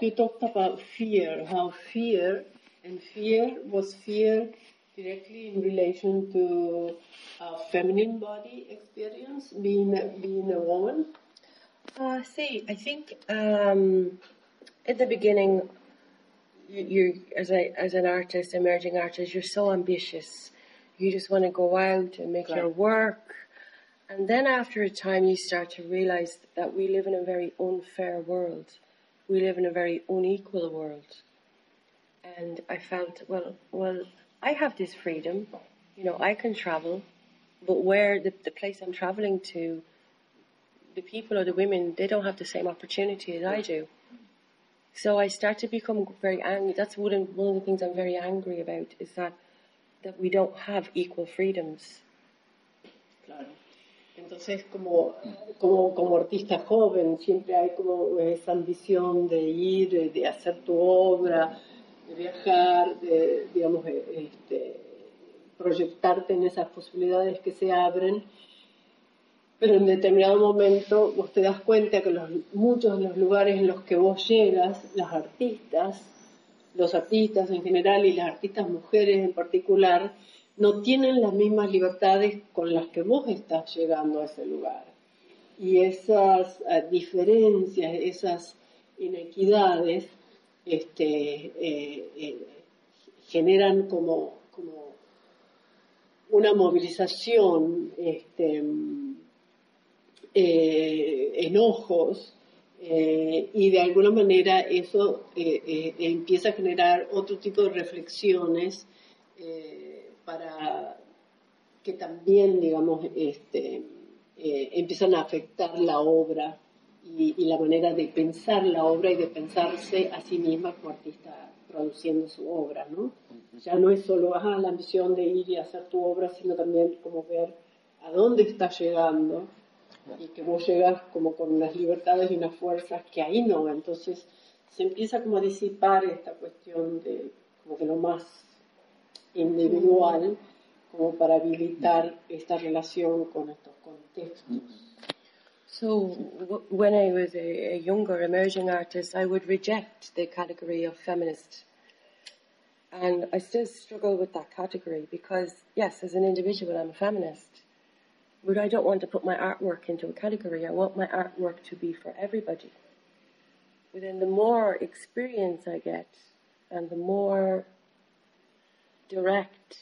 You talked about fear, how fear and fear was fear directly in relation to a feminine body experience, being a, being a woman? Uh, see, I think um, in the beginning, you, you as a as an artist, emerging artist, you're so ambitious. You just want to go out and make right. your work. And then after a time, you start to realize that we live in a very unfair world. We live in a very unequal world and I felt, well, well, I have this freedom, you know, I can travel, but where the, the place I'm traveling to, the people or the women, they don't have the same opportunity as I do. So I start to become very angry. That's one of, one of the things I'm very angry about is that that we don't have equal freedoms. Claro. Entonces, como, como, como artista joven, siempre hay como esa ambición de ir, de hacer tu obra, de viajar, de, digamos, este, proyectarte en esas posibilidades que se abren, pero en determinado momento vos te das cuenta que los, muchos de los lugares en los que vos llegas, las artistas, los artistas en general y las artistas mujeres en particular, no tienen las mismas libertades con las que vos estás llegando a ese lugar. Y esas uh, diferencias, esas inequidades, este, eh, eh, generan como, una movilización, este, eh, enojos, y de alguna manera eso empieza a generar otro tipo de reflexiones para que también, digamos, este, empiezan a afectar la obra y, y, la manera de pensar la obra y de pensarse a sí misma como artista produciendo su obra, ¿no? Ya no es solo ah, la misión de ir y hacer tu obra, sino también como ver a dónde estás llegando y que vos llegas como con unas libertades y unas fuerzas que ahí no. Entonces se empieza como a disipar esta cuestión de, como de lo más individual como para habilitar esta relación con estos contextos. So, w- when I was a, a younger emerging artist, I would reject the category of feminist. And I still struggle with that category because, yes, as an individual, I'm a feminist. But I don't want to put my artwork into a category. I want my artwork to be for everybody. But then the more experience I get and the more direct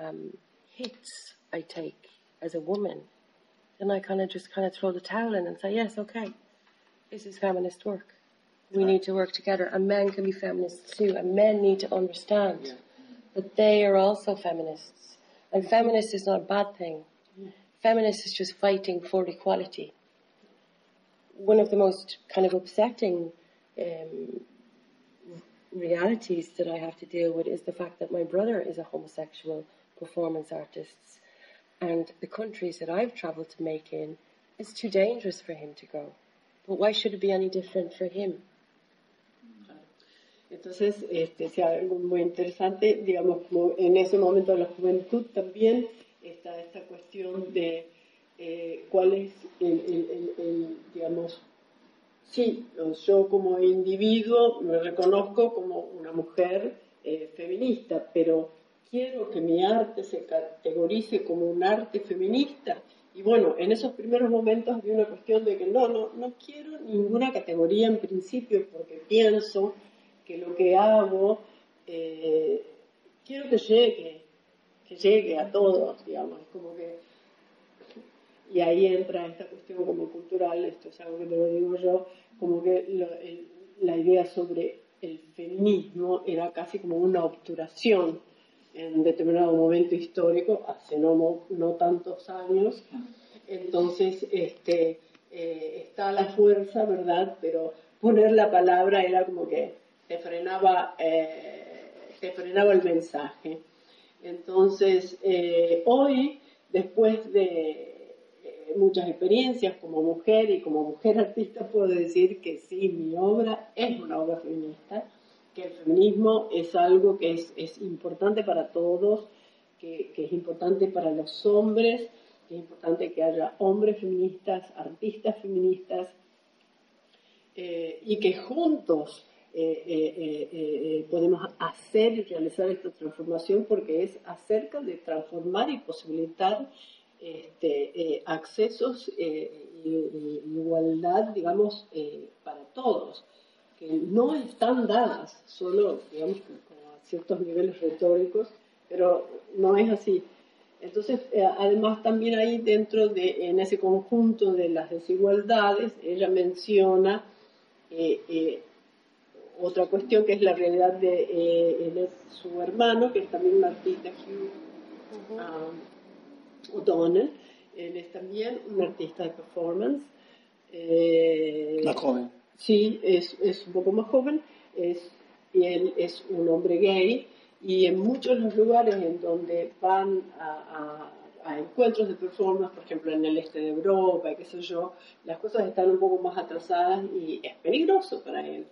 um, hits I take as a woman, then I kind of just kind of throw the towel in and say, yes, okay, this is feminist work. We need to work together, and men can be feminists too, and men need to understand that they are also feminists. And feminist is not a bad thing. Feminist is just fighting for equality. One of the most kind of upsetting um, realities that I have to deal with is the fact that my brother is a homosexual performance artist, and the countries that I've travelled to make in, it's too dangerous for him to go. But why should it be any different for him? Entonces, este, sí, algo muy interesante, digamos, como en ese momento de la juventud también está esta cuestión de eh, cuál es el, el- el- el, digamos, sí, yo como individuo me reconozco como una mujer eh, feminista, pero quiero que mi arte se categorice como un arte feminista. Y bueno, en esos primeros momentos había una cuestión de que no, no, no quiero ninguna categoría en principio porque pienso que lo que hago eh, quiero que llegue, que llegue a todos, digamos, como que y ahí entra esta cuestión como cultural, esto es algo que te lo digo yo, como que la idea sobre el feminismo era casi como una obturación en determinado momento histórico, hace no, no tantos años. Entonces, este, eh, está la fuerza, ¿verdad? Pero poner la palabra era como que te frenaba, eh, te frenaba el mensaje. Entonces, eh, hoy, después de eh, muchas experiencias como mujer y como mujer artista, puedo decir que sí, mi obra es una obra feminista, que el feminismo es algo que es, es importante para todos, que, que es importante para los hombres, que es importante que haya hombres feministas, artistas feministas, eh, y que juntos eh, eh, podemos hacer y realizar esta transformación porque es acerca de transformar y posibilitar este, accesos y, igualdad, digamos, para todos, que no están dadas solo, digamos, como a ciertos niveles retóricos, pero no es así. Entonces, eh, además también ahí dentro de, en ese conjunto de las desigualdades, ella menciona eh, eh, otra cuestión que es la realidad de eh, él es su hermano, que es también un artista, Hugh um, O'Donnell, él es también un artista de performance. eh, Más joven. Sí, es, es un poco más joven, es, y él es un hombre gay, y en muchos de los lugares en donde van a, a- a encuentros de performance, por ejemplo en el este de Europa, y qué sé yo, las cosas están un poco más atrasadas y es peligroso para él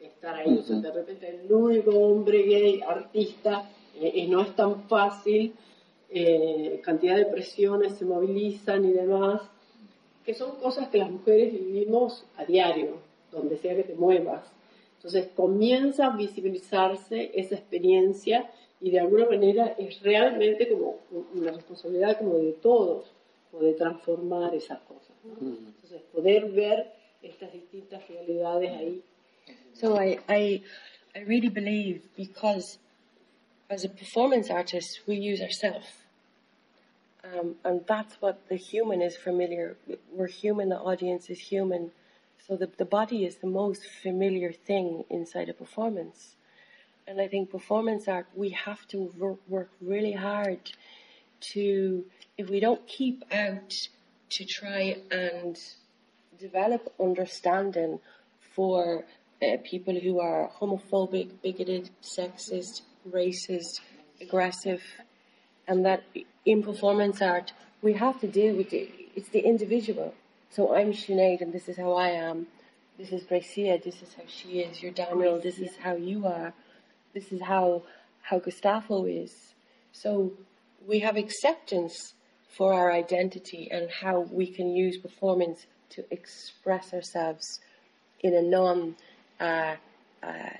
estar ahí. O sea, de repente el único hombre gay artista eh, y no es tan fácil, eh, cantidad de presiones se movilizan y demás, que son cosas que las mujeres vivimos a diario, donde sea que te muevas. Entonces comienza a visibilizarse esa experiencia y de alguna manera es realmente como una responsabilidad como de todos, poder transformar esas cosas. ¿no? Entonces poder ver estas distintas realidades ahí. So I, I, I really believe because as a performance artist, we use ourselves. Um, and that's what the human is familiar. We're human, the audience is human. So the, the body is the most familiar thing inside a performance. And I think performance art, we have to wor- work really hard to, if we don't keep out to try and develop understanding for uh, people who are homophobic, bigoted, sexist, racist, aggressive, and that in performance art we have to deal with it. It's the individual. So I'm Sinead, and this is how I am. This is Gracia. This is how she is. You're Daniel. This is how you are. This is how how Gustavo is. So we have acceptance for our identity and how we can use performance to express ourselves in a non uh, uh,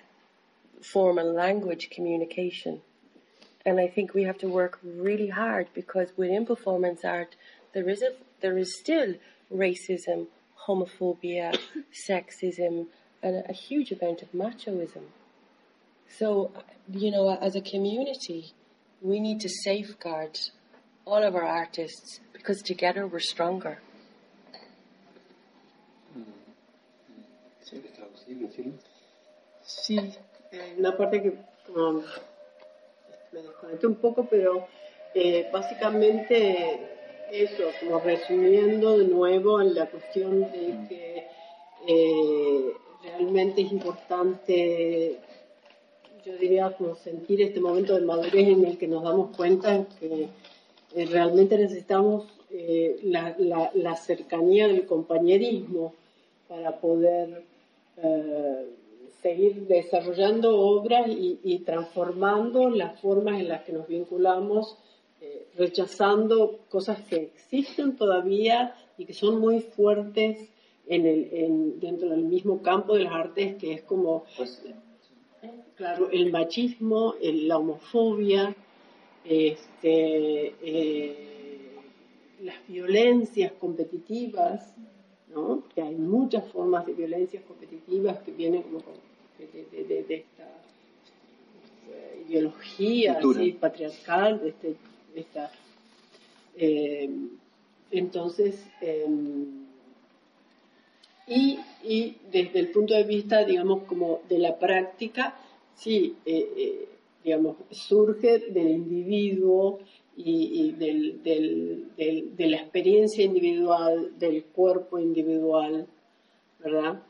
formal language communication. And I think we have to work really hard because within performance art, there is a there is still racism, homophobia, sexism, and a, huge amount of machoism. So, you know, as a community, we need to safeguard all of our artists because together we're stronger. Sí, eh, una parte que como, me desconecté un poco, pero eh, básicamente eso, como resumiendo de nuevo en la cuestión de que eh, realmente es importante, yo diría, como sentir este momento de madurez en el que nos damos cuenta que eh, realmente necesitamos eh, la, la, la, cercanía del compañerismo para poder seguir desarrollando obras y, y, transformando las formas en las que nos vinculamos, eh, rechazando cosas que existen todavía y que son muy fuertes en el, en, dentro del mismo campo de las artes, que es como, pues, claro, el machismo, el, la homofobia, este, eh, las violencias competitivas, ¿no? que hay muchas formas de violencias competitivas que vienen como de, de, de, esta eh, ideología así, patriarcal, de, este, eh, entonces, eh, y, y, desde el punto de vista, digamos, como de la práctica, sí, eh, eh digamos, surge del individuo y, del, del, de la experiencia individual, del cuerpo individual, ¿verdad?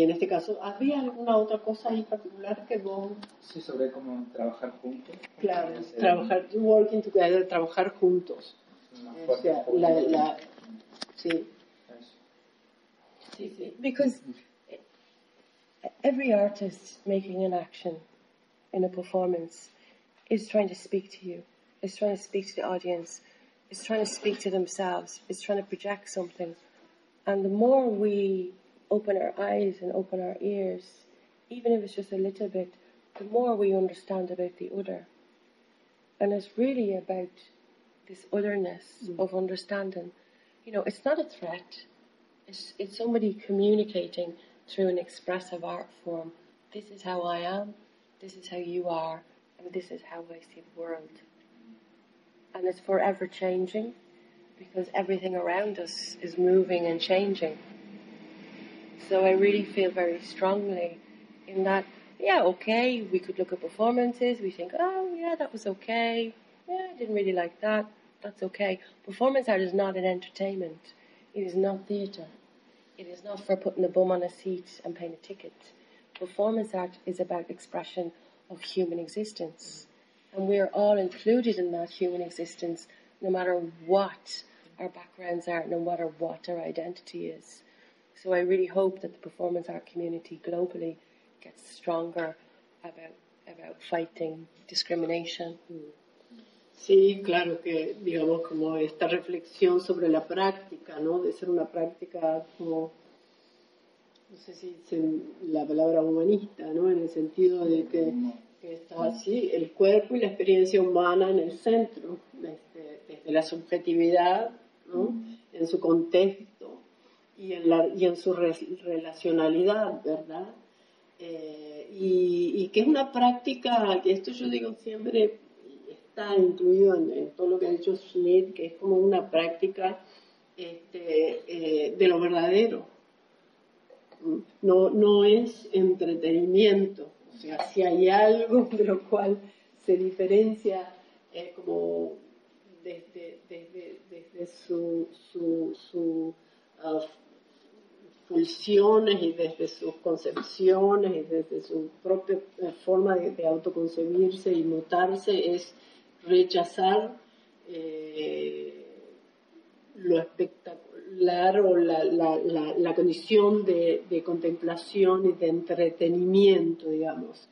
Y en este caso, ¿había alguna otra cosa en particular que vos... Sí, sobre cómo trabajar juntos. Claro, trabajar, working together, trabajar juntos. O sea, la, la, sí. Sí, sí. Because every artist making an action in a performance is trying to speak to you, is trying to speak to the audience, is trying to speak to themselves, is trying to project something. And the more we open our eyes and open our ears, even if it's just a little bit, the more we understand about the other. And it's really about this otherness mm. of understanding. You know, it's not a threat. It's, it's somebody communicating through an expressive art form. This is how I am. This is how you are. And this is how I see the world. And it's forever changing because everything around us is moving and changing. So I really feel very strongly in that, yeah, okay, we could look at performances, we think, oh, yeah, that was okay. Yeah, I didn't really like that. That's okay. Performance art is not an entertainment. It is not theatre. It is not for putting a bum on a seat and paying a ticket. Performance art is about expression of human existence. And we are all included in that human existence, no matter what our backgrounds are, no matter what our identity is. So I really hope that the performance art community globally gets stronger about, about fighting discrimination. Sí, claro que, digamos, como esta reflexión sobre la práctica, ¿no? De ser una práctica como, no sé si es la palabra humanista, ¿no? En el sentido de que, que, está así, el cuerpo y la experiencia humana en el centro, desde, desde la subjetividad, ¿no? En su contexto y en, la, y en su re, relacionalidad, ¿verdad? Eh, y, que es una práctica, que esto yo digo siempre está incluido en, todo lo que ha dicho Smith, que es como una práctica este, eh, de lo verdadero. No, no es entretenimiento, o sea, si hay algo de lo cual se diferencia eh, como desde, desde, desde su, su, su uh, pulsiones y desde sus concepciones y desde su propia eh, forma de, autoconcebirse y mutarse es rechazar eh, lo espectacular o la, la, la, condición de, de, contemplación y de entretenimiento, digamos.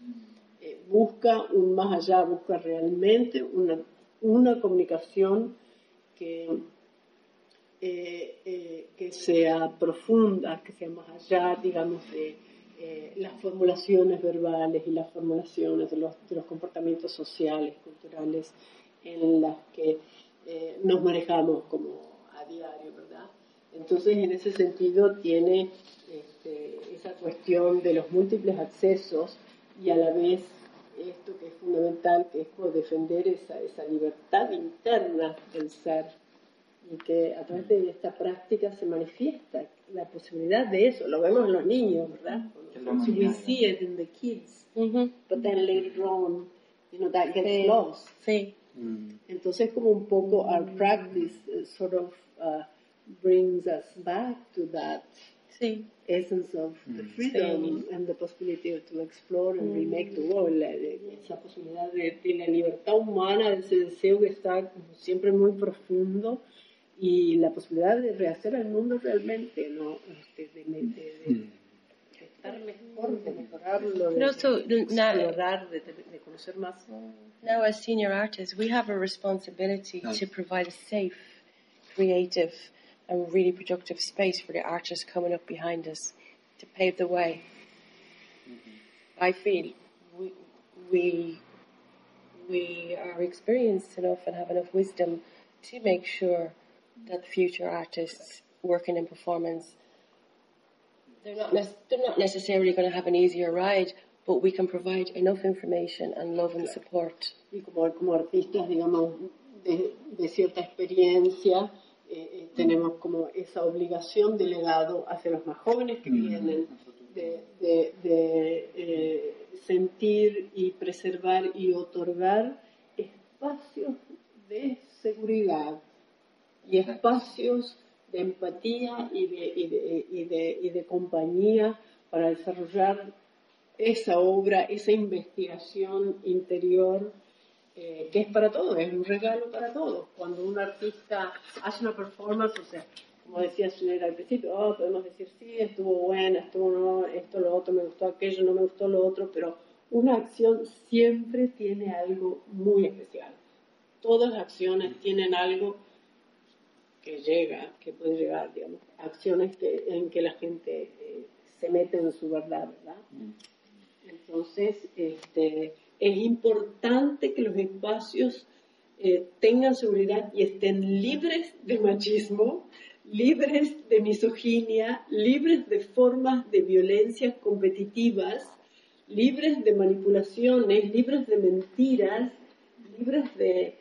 Eh, busca un más allá, busca realmente una, una comunicación que eh, eh, que sea profunda, que sea más allá, digamos, de eh, las formulaciones verbales y las formulaciones de los, de los, comportamientos sociales, culturales, en las que eh, nos manejamos como a diario, ¿verdad? Entonces, en ese sentido, tiene este, esa cuestión de los múltiples accesos y a la vez esto que es fundamental, que es como defender esa, esa libertad interna del ser y que a través de esta práctica se manifiesta la posibilidad de eso. Lo vemos en los niños, ¿verdad? So we see it in the kids, mm -hmm. but then later on, you know, that gets sí. lost. Sí. Mm. Entonces, como un poco our practice uh, sort of uh, brings us back to that sí. essence of the freedom and the possibility to explore and remake the world. La, esa posibilidad de, de la libertad humana, de ese deseo que está siempre muy profundo y la posibilidad de rehacer el mundo realmente, ¿no? Este, de, de, de, de, estar mejor, de mejorarlo, de, also, explorar, de, de, conocer más. Now, as senior artists, we have a responsibility to provide a safe, creative, and really productive space for the artists coming up behind us to pave the way. Mm-hmm. I feel we, we, we are experienced enough and have enough wisdom to make sure that future artists working in performance they're not they're not necessarily going to have an easier ride, but we can provide enough information and love and support. Y como, como artistas, digamos, de, de cierta experiencia, eh, eh, tenemos como esa obligación de legado hacia los más jóvenes que vienen, de, de, de eh, sentir y preservar y otorgar espacios de seguridad, y espacios de empatía y de, y de, y de, y de compañía para desarrollar esa obra, esa investigación interior eh, que es para todos, es un regalo para todos. Cuando un artista hace una performance, o sea, como decía señora al principio, oh, podemos decir, sí, estuvo buena, estuvo no, esto, lo otro, me gustó aquello, no me gustó lo otro, pero una acción siempre tiene algo muy especial. Todas las acciones tienen algo que llega, que puede llegar, digamos, acciones que, en que la gente eh, se mete en su verdad, ¿verdad? Mm. Entonces, este, es importante que los espacios eh, tengan seguridad y estén libres de machismo, libres de misoginia, libres de formas de violencias competitivas, libres de manipulaciones, libres de mentiras, libres de,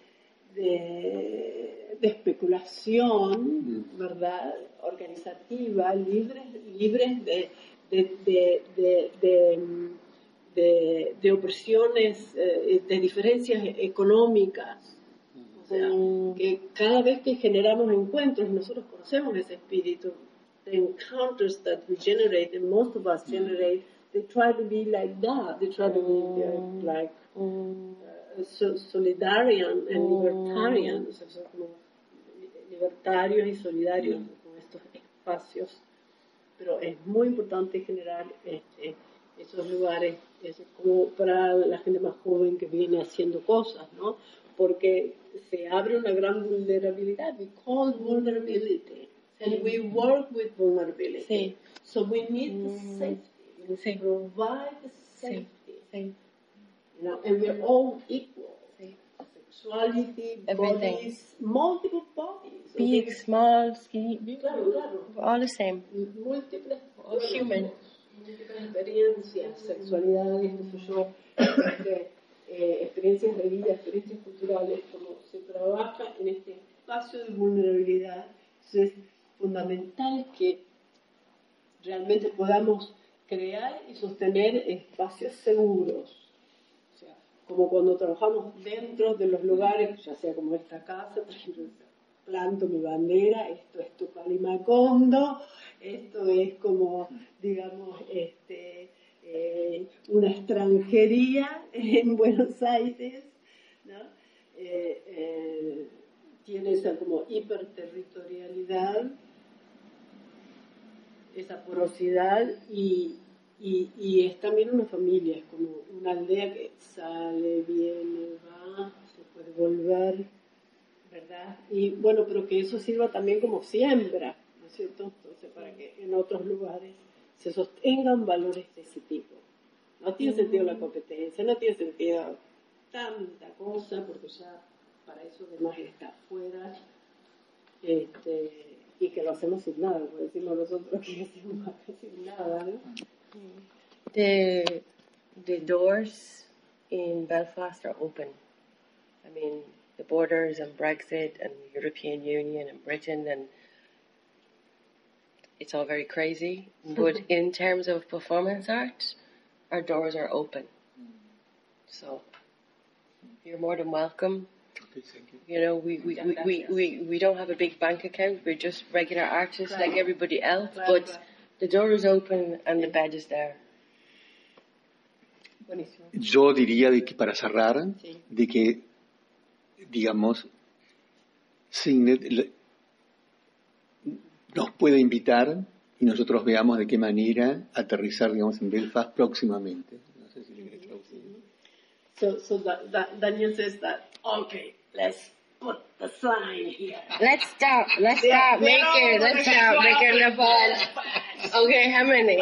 de de especulación, ¿verdad? Organizativa, libres, libres de, de, de, de opresiones, eh, de diferencias económicas. O sea, que cada vez que generamos encuentros, nosotros conocemos ese espíritu. The encounters that we generate, and most of us generate, they try to be like that. They try to be uh, like uh, solidarian and libertarian. O sea, como libertarios y solidarios con estos espacios, pero es muy importante generar este, esos lugares es como para la gente más joven que viene haciendo cosas, ¿no? Porque se abre una gran vulnerabilidad. We call vulnerability. And we work with vulnerability. Sí. So we need the safety. We sí. provide the safety. Sí. You know, and we're all equal. Sexuality, Everything. bodies, multiple bodies. Big, small, skinny, Claro, claro. all the same. Múltiples human. múltiples experiencias, sexualidades, qué sé yo, este, eh, experiencias de vida, experiencias culturales, como se trabaja en este espacio de vulnerabilidad. Entonces, es fundamental que realmente podamos crear y sostener espacios seguros. Como cuando trabajamos dentro de los lugares, ya sea como esta casa, por ejemplo, planto mi bandera, esto es Tupac Macondo, esto es como, digamos, este, eh, una extranjería en Buenos Aires, ¿no? Eh, eh, tiene esa como hiperterritorialidad, esa porosidad y, y, y es también una familia, es como una aldea que sale, viene, va, se puede volver, ¿verdad? Y bueno, pero que eso sirva también como siembra, ¿no es cierto? Entonces, para que en otros lugares se sostengan valores de ese tipo. No tiene sentido la competencia, no tiene sentido tanta cosa, porque ya para eso además está afuera, este, y que lo hacemos sin nada, por decirlo nosotros que hacemos sin nada, ¿no? The the doors in Belfast are open. I mean, the borders and Brexit and the European Union and Britain and it's all very crazy. But in terms of performance art, our doors are open. So you're more than welcome. Ok, thank you. You know, we, we, we, we, we, we don't have a big bank account. We're just regular artists like everybody else. Claro, But claro. The door is open and the bed is there. Buenísimo. Yo diría de que para cerrar, Sí. de que, digamos, Signet le- nos puede invitar y nosotros veamos de qué manera aterrizar, digamos, en Belfast próximamente. No sé si le querés traducir. So, so that, that Daniel says that, okay, let's put the sign here. Let's stop. Let's Yeah, start making. pero- Let's start making the fun. Okay, how many?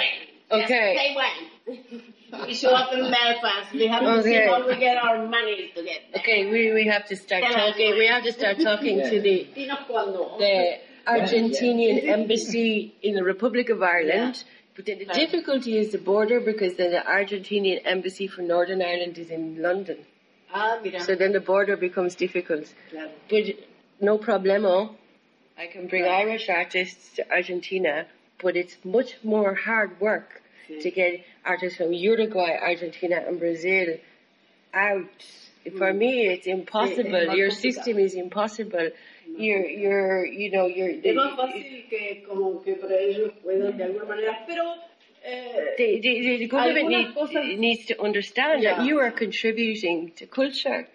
Okay. Say when. We show up in Belfast. We have to see Okay. how we get our money to get there. Okay, we, we have to start talking. We have to start talking to the the Argentinian embassy in the Republic of Ireland. But then the difficulty is the border because then the Argentinian embassy for Northern Ireland is in London. Ah, mira. So then the border becomes difficult. Claro. But no problemo. I can bring Irish artists to Argentina, but it's much more hard work to get artists from Uruguay, Argentina, and Brazil out. For me, it's impossible. Your system is impossible. You're, you're, you know, you're. Es más fácil que como que para ellos puedan de alguna manera, pero the, the, the government need, needs to understand Yeah. that you are contributing to culture,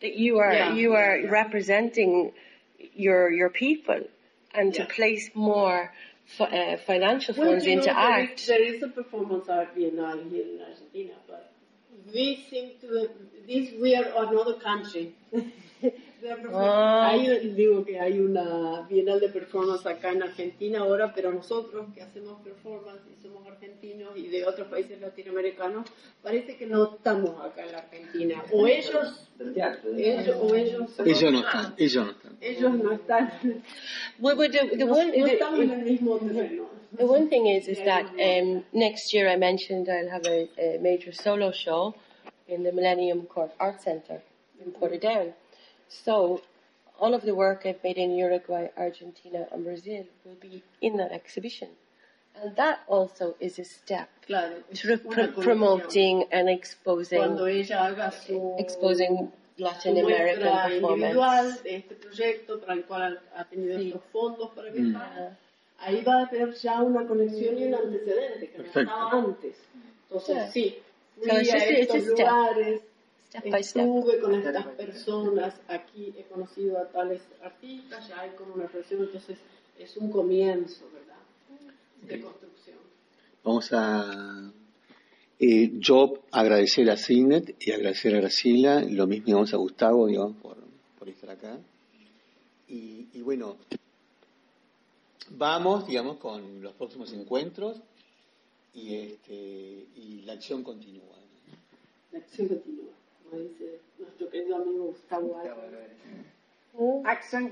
that you are Yeah, you are yeah. representing your your people, and to place more fi- uh, financial Well, funds you know, into there art. Is, there is a performance art biennale here in Argentina, but we seem to this we are another country. Ah. Hay, digo que hay una bienal de performance acá en Argentina ahora, pero nosotros que hacemos performance y somos argentinos y de otros países latinoamericanos, parece que no estamos acá en la Argentina. O ellos, ellos o ellos, Ellos no están, ellos no están. ellos no están, Well, but the, the no, one no estamos en the, el mismo terreno. the one thing is is that um, next year I mentioned I'll have a, a major solo show in the Millennium Court Art Centre in Portadown. So all of the work I've made in Uruguay, Argentina, and Brazil will be in that exhibition, and that also is a step Claro, to pr- promoting and exposing ella haga su, exposing Latin American performance. este proyecto para el cual ha tenido Sí. estos fondos para Mm. viajar, ahí va a haber ya una conexión y un antecedente que no estaba antes. Entonces, Yeah. sí, fui So a estos a step. Lugares, Step by step. estuve con estas personas, aquí he conocido a tales artistas, ya hay como una relación, entonces es un comienzo, ¿verdad? De construcción. Vamos a eh, yo agradecer a Signet y agradecer a Graciela, lo mismo digamos a Gustavo, digamos, por, por estar acá. Y, y bueno, vamos, digamos, con los próximos encuentros y este y la acción continúa. La acción continúa, como dice nuestro querido amigo Gustavo Álvarez. Mm.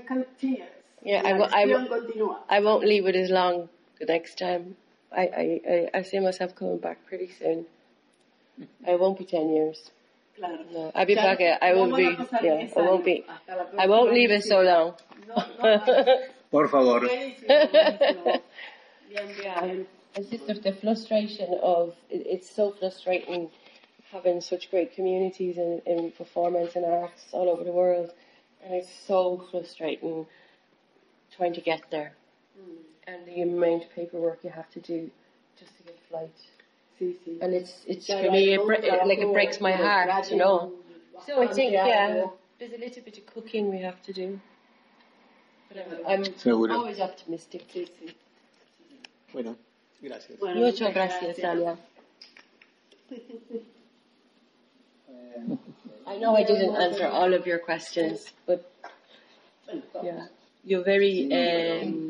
Continues. Yeah, La I, wo- I, acción wo- continúa. I won't leave it as long the next time. I, I, I, I see myself coming back pretty soon. I won't be 10 years. Claro. No, I'll be Ya back. I will van be, a pasar yeah, 10 I won't be. I won't leave it so long. No, no, Por favor. buenísimo, buenísimo. Bien, bien. It's just the, the frustration of, it, it's so frustrating having such great communities in, in performance and arts all over the world. And it's so frustrating trying to get there mm. and the amount of paperwork you have to do just to get a flight. Sí, sí. And it's it's Claro, for me it, todo it- like it breaks my heart, you know. So I think bastante yeah, there's a little bit of cooking we have to do. But I'm, I'm Seguro. always optimistic. Sí, sí. Bueno, gracias. Bueno, Muchas gracias, Dalia. I know I didn't answer all of your questions, but yeah, you're very um,